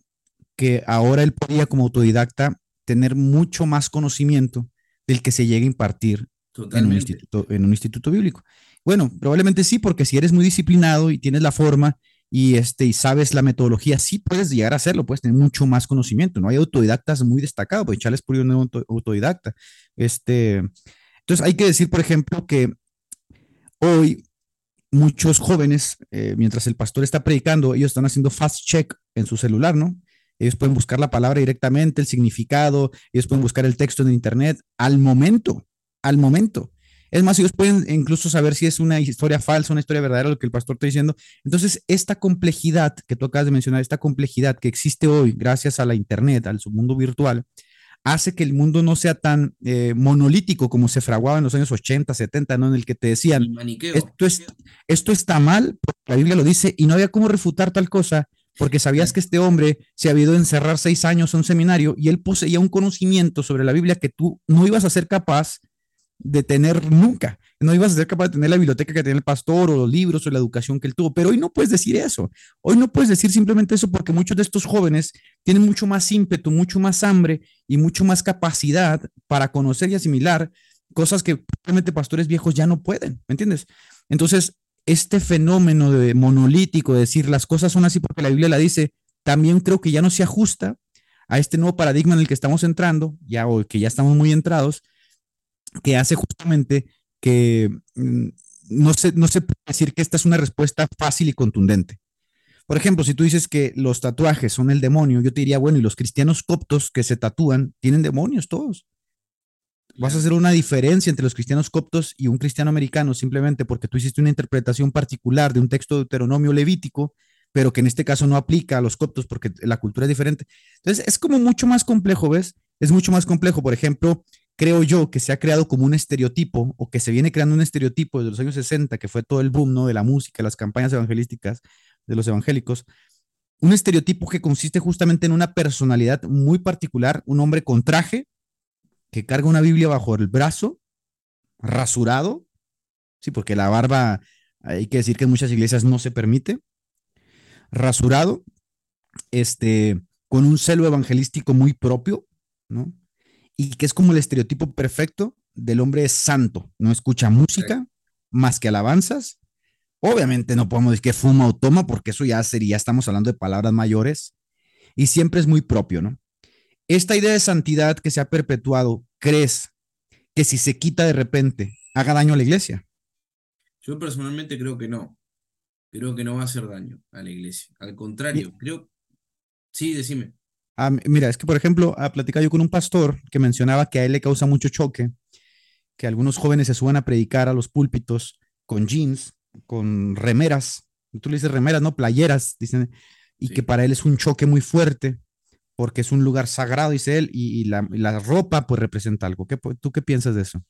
que ahora él podía como autodidacta tener mucho más conocimiento del que se llega a impartir en un, instituto, en un instituto bíblico. Bueno, probablemente sí, porque si eres muy disciplinado y tienes la forma y, este, y sabes la metodología, sí puedes llegar a hacerlo, puedes tener mucho más conocimiento. No hay autodidactas muy destacados, pues Charles Puri un autodidacta. Este, entonces hay que decir, por ejemplo, que hoy muchos jóvenes, eh, mientras el pastor está predicando, ellos están haciendo fast check en su celular, ¿no? Ellos pueden buscar la palabra directamente, el significado, ellos pueden buscar el texto en internet al momento, al momento. Es más, ellos pueden incluso saber si es una historia falsa, una historia verdadera, lo que el pastor está diciendo. Entonces, esta complejidad que tú acabas de mencionar, esta complejidad que existe hoy gracias a la Internet, al mundo virtual, hace que el mundo no sea tan eh, monolítico como se fraguaba en los años 80, 70, ¿no? En el que te decían, esto, es, esto está mal, porque la Biblia lo dice, y no había cómo refutar tal cosa, porque sabías que este hombre se había ido a encerrar seis años a un seminario y él poseía un conocimiento sobre la Biblia que tú no ibas a ser capaz de tener nunca. No ibas a ser capaz de tener la biblioteca que tenía el pastor o los libros o la educación que él tuvo. Pero hoy no puedes decir eso. Hoy no puedes decir simplemente eso porque muchos de estos jóvenes tienen mucho más ímpetu, mucho más hambre y mucho más capacidad para conocer y asimilar cosas que probablemente pastores viejos ya no pueden. ¿Me entiendes? Entonces, este fenómeno de monolítico, de decir las cosas son así porque la Biblia la dice, también creo que ya no se ajusta a este nuevo paradigma en el que estamos entrando, ya o que ya estamos muy entrados, que hace justamente que mm, no se, no se puede decir que esta es una respuesta fácil y contundente. Por ejemplo, si tú dices que los tatuajes son el demonio, yo te diría, bueno, y los cristianos coptos que se tatúan tienen demonios todos. Vas a hacer una diferencia entre los cristianos coptos y un cristiano americano simplemente porque tú hiciste una interpretación particular de un texto de Deuteronomio levítico, pero que en este caso no aplica a los coptos porque la cultura es diferente. Entonces, es como mucho más complejo, ¿ves? Es mucho más complejo. Por ejemplo, creo yo que se ha creado como un estereotipo o que se viene creando un estereotipo desde los años 60, que fue todo el boom ¿no? de la música, las campañas evangelísticas de los evangélicos, un estereotipo que consiste justamente en una personalidad muy particular, un hombre con traje que carga una Biblia bajo el brazo, rasurado, sí, porque la barba hay que decir que en muchas iglesias no se permite, rasurado, este, con un celo evangelístico muy propio, ¿no? Y que es como el estereotipo perfecto del hombre santo. No escucha música más que alabanzas. Obviamente no podemos decir que fuma o toma, porque eso ya sería, estamos hablando de palabras mayores, y siempre es muy propio, ¿no? Esta idea de santidad que se ha perpetuado, ¿crees que si se quita de repente haga daño a la iglesia? Yo personalmente creo que no. Creo que no va a hacer daño a la iglesia. Al contrario, creo... Sí, decime. Ah, mira, es que, por ejemplo, a platicado yo con un pastor que mencionaba que a él le causa mucho choque que algunos jóvenes se suban a predicar a los púlpitos con jeans, con remeras, tú le dices remeras, no playeras, dicen, y que para él es un choque muy fuerte porque es un lugar sagrado, dice él, y, la, la, ropa pues representa algo. ¿Qué, ¿Tú qué piensas de eso?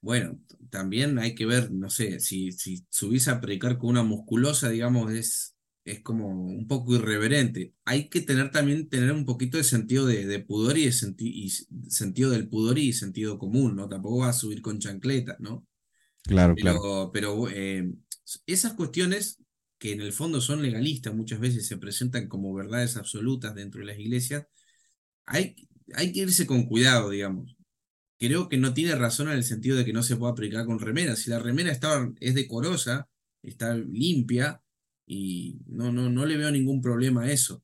Bueno, también hay que ver, no sé, si, si subís a predicar con una musculosa, digamos, es, es como un poco irreverente. Hay que tener también tener un poquito de sentido de, pudor y, de sentido del pudor y sentido común, ¿no? Tampoco va a subir con chancletas, ¿no? Claro, pero, claro. Pero eh, esas cuestiones que en el fondo son legalistas, muchas veces se presentan como verdades absolutas dentro de las iglesias, hay, hay que irse con cuidado, digamos. Creo que no tiene razón en el sentido de que no se pueda predicar con remera. Si la remera está, es decorosa, está limpia, y no, no, no le veo ningún problema a eso.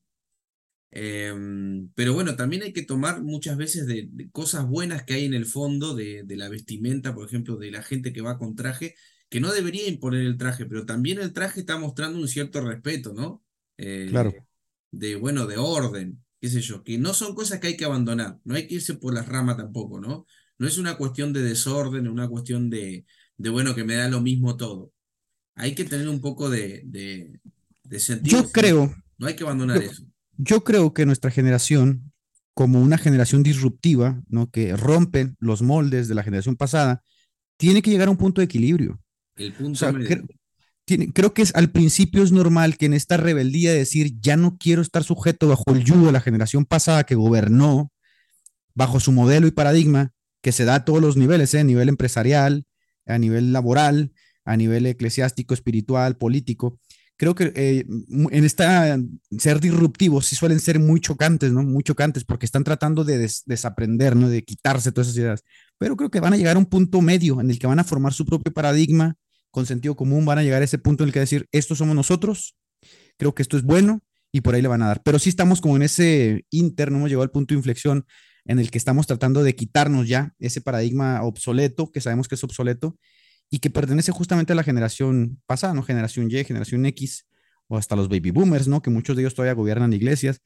Em, pero bueno, también hay que tomar muchas veces de, cosas buenas que hay en el fondo de, la vestimenta, por ejemplo, de la gente que va con traje, que no debería imponer el traje, pero también el traje está mostrando un cierto respeto, ¿no? Eh, Claro. De, bueno, de orden, qué sé yo, que no son cosas que hay que abandonar, no hay que irse por las ramas tampoco, ¿no? No es una cuestión de desorden, una cuestión de, de bueno, que me da lo mismo todo. Hay que tener un poco de, de, de sentido. Yo creo, No hay que abandonar yo- eso. yo creo que nuestra generación, como una generación disruptiva, ¿no? Que rompe los moldes de la generación pasada, tiene que llegar a un punto de equilibrio. El O punto sea, medio. cre- tiene- creo que es, al principio es normal que en esta rebeldía de decir, ya no quiero estar sujeto bajo el yugo de la generación pasada que gobernó, bajo su modelo y paradigma, que se da a todos los niveles, ¿eh? a nivel empresarial, a nivel laboral, a nivel eclesiástico, espiritual, político. Creo que eh, en esta ser disruptivos sí suelen ser muy chocantes, ¿no? Muy chocantes porque están tratando de des- desaprender, ¿no? De quitarse todas esas ideas. Pero creo que van a llegar a un punto medio en el que van a formar su propio paradigma con sentido común, van a llegar a ese punto en el que decir, estos somos nosotros, creo que esto es bueno y por ahí le van a dar. Pero sí estamos como en ese inter, no hemos llegado al punto de inflexión en el que estamos tratando de quitarnos ya ese paradigma obsoleto, que sabemos que es obsoleto, y que pertenece justamente a la generación pasada, ¿no? Generación Y, generación X, o hasta los baby boomers, ¿no? Que muchos de ellos todavía gobiernan iglesias,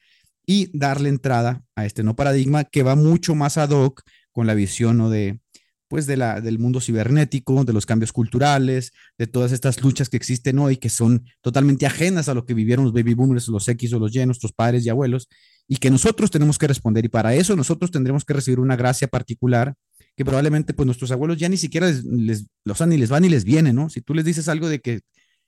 y darle entrada a este no paradigma que va mucho más ad hoc con la visión, ¿no? De, pues, de la, del mundo cibernético, de los cambios culturales, de todas estas luchas que existen hoy, que son totalmente ajenas a lo que vivieron los baby boomers, los X o los Y, nuestros padres y abuelos, y que nosotros tenemos que responder. Y para eso nosotros tendremos que recibir una gracia particular que probablemente pues nuestros abuelos ya ni siquiera les, o sea, ni les va ni les viene, ¿no? Si tú les dices algo de que,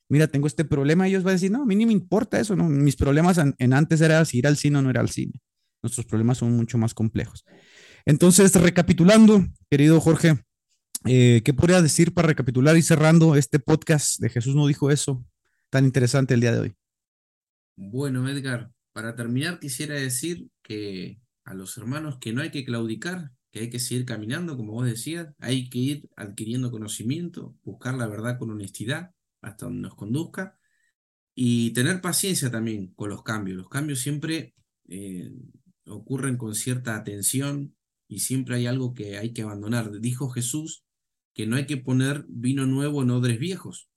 mira, tengo este problema, ellos van a decir, no, a mí ni me importa eso, ¿no? Mis problemas en, en antes era si ir al cine o no ir al cine. Nuestros problemas son mucho más complejos. Entonces, recapitulando, querido Jorge, eh, ¿qué podría decir para recapitular y cerrando este podcast de Jesús no dijo eso tan interesante el día de hoy? Bueno, Edgar, para terminar quisiera decir que a los hermanos que no hay que claudicar, que hay que seguir caminando, como vos decías, hay que ir adquiriendo conocimiento, buscar la verdad con honestidad hasta donde nos conduzca y tener paciencia también con los cambios. Los cambios siempre eh, ocurren con cierta atención y siempre hay algo que hay que abandonar. Dijo Jesús que no hay que poner vino nuevo en odres viejos.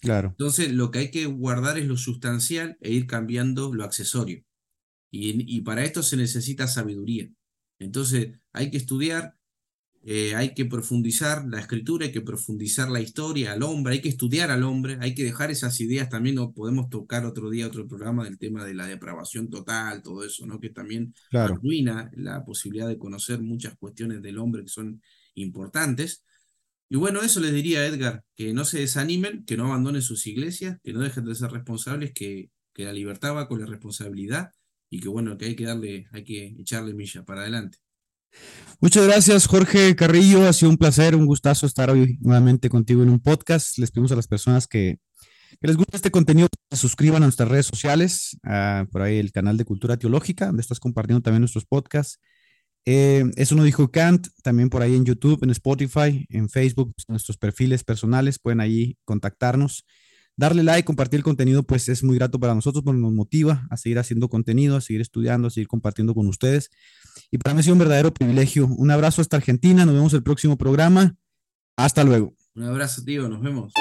Claro. Entonces, lo que hay que guardar es lo sustancial e ir cambiando lo accesorio. Y, y para esto se necesita sabiduría. Entonces, hay que estudiar, eh, hay que profundizar la escritura, hay que profundizar la historia, al hombre, hay que estudiar al hombre, hay que dejar esas ideas también, no podemos tocar otro día otro programa del tema de la depravación total, todo eso, ¿no? Que también Claro. arruina la posibilidad de conocer muchas cuestiones del hombre que son importantes. Y bueno, eso les diría a Edgar, que no se desanimen, que no abandonen sus iglesias, que no dejen de ser responsables, que, que la libertad va con la responsabilidad y que bueno, que hay que darle, hay que echarle milla para adelante. Muchas gracias, Jorge Carrillo. Ha sido un placer, un gustazo estar hoy nuevamente contigo en un podcast. Les pedimos a las personas que, les guste este contenido, se suscriban a nuestras redes sociales, por ahí el canal de Cultura Teológica, donde estás compartiendo también nuestros podcasts. Eh, eso no dijo Kant, también por ahí en YouTube, en Spotify, en Facebook, nuestros perfiles personales, pueden ahí contactarnos. Darle like, compartir el contenido, pues es muy grato para nosotros, porque nos motiva a seguir haciendo contenido, a seguir estudiando, a seguir compartiendo con ustedes. Y para mí ha sido un verdadero privilegio. Un abrazo hasta Argentina, nos vemos el próximo programa. Hasta luego. Un abrazo, tío, nos vemos.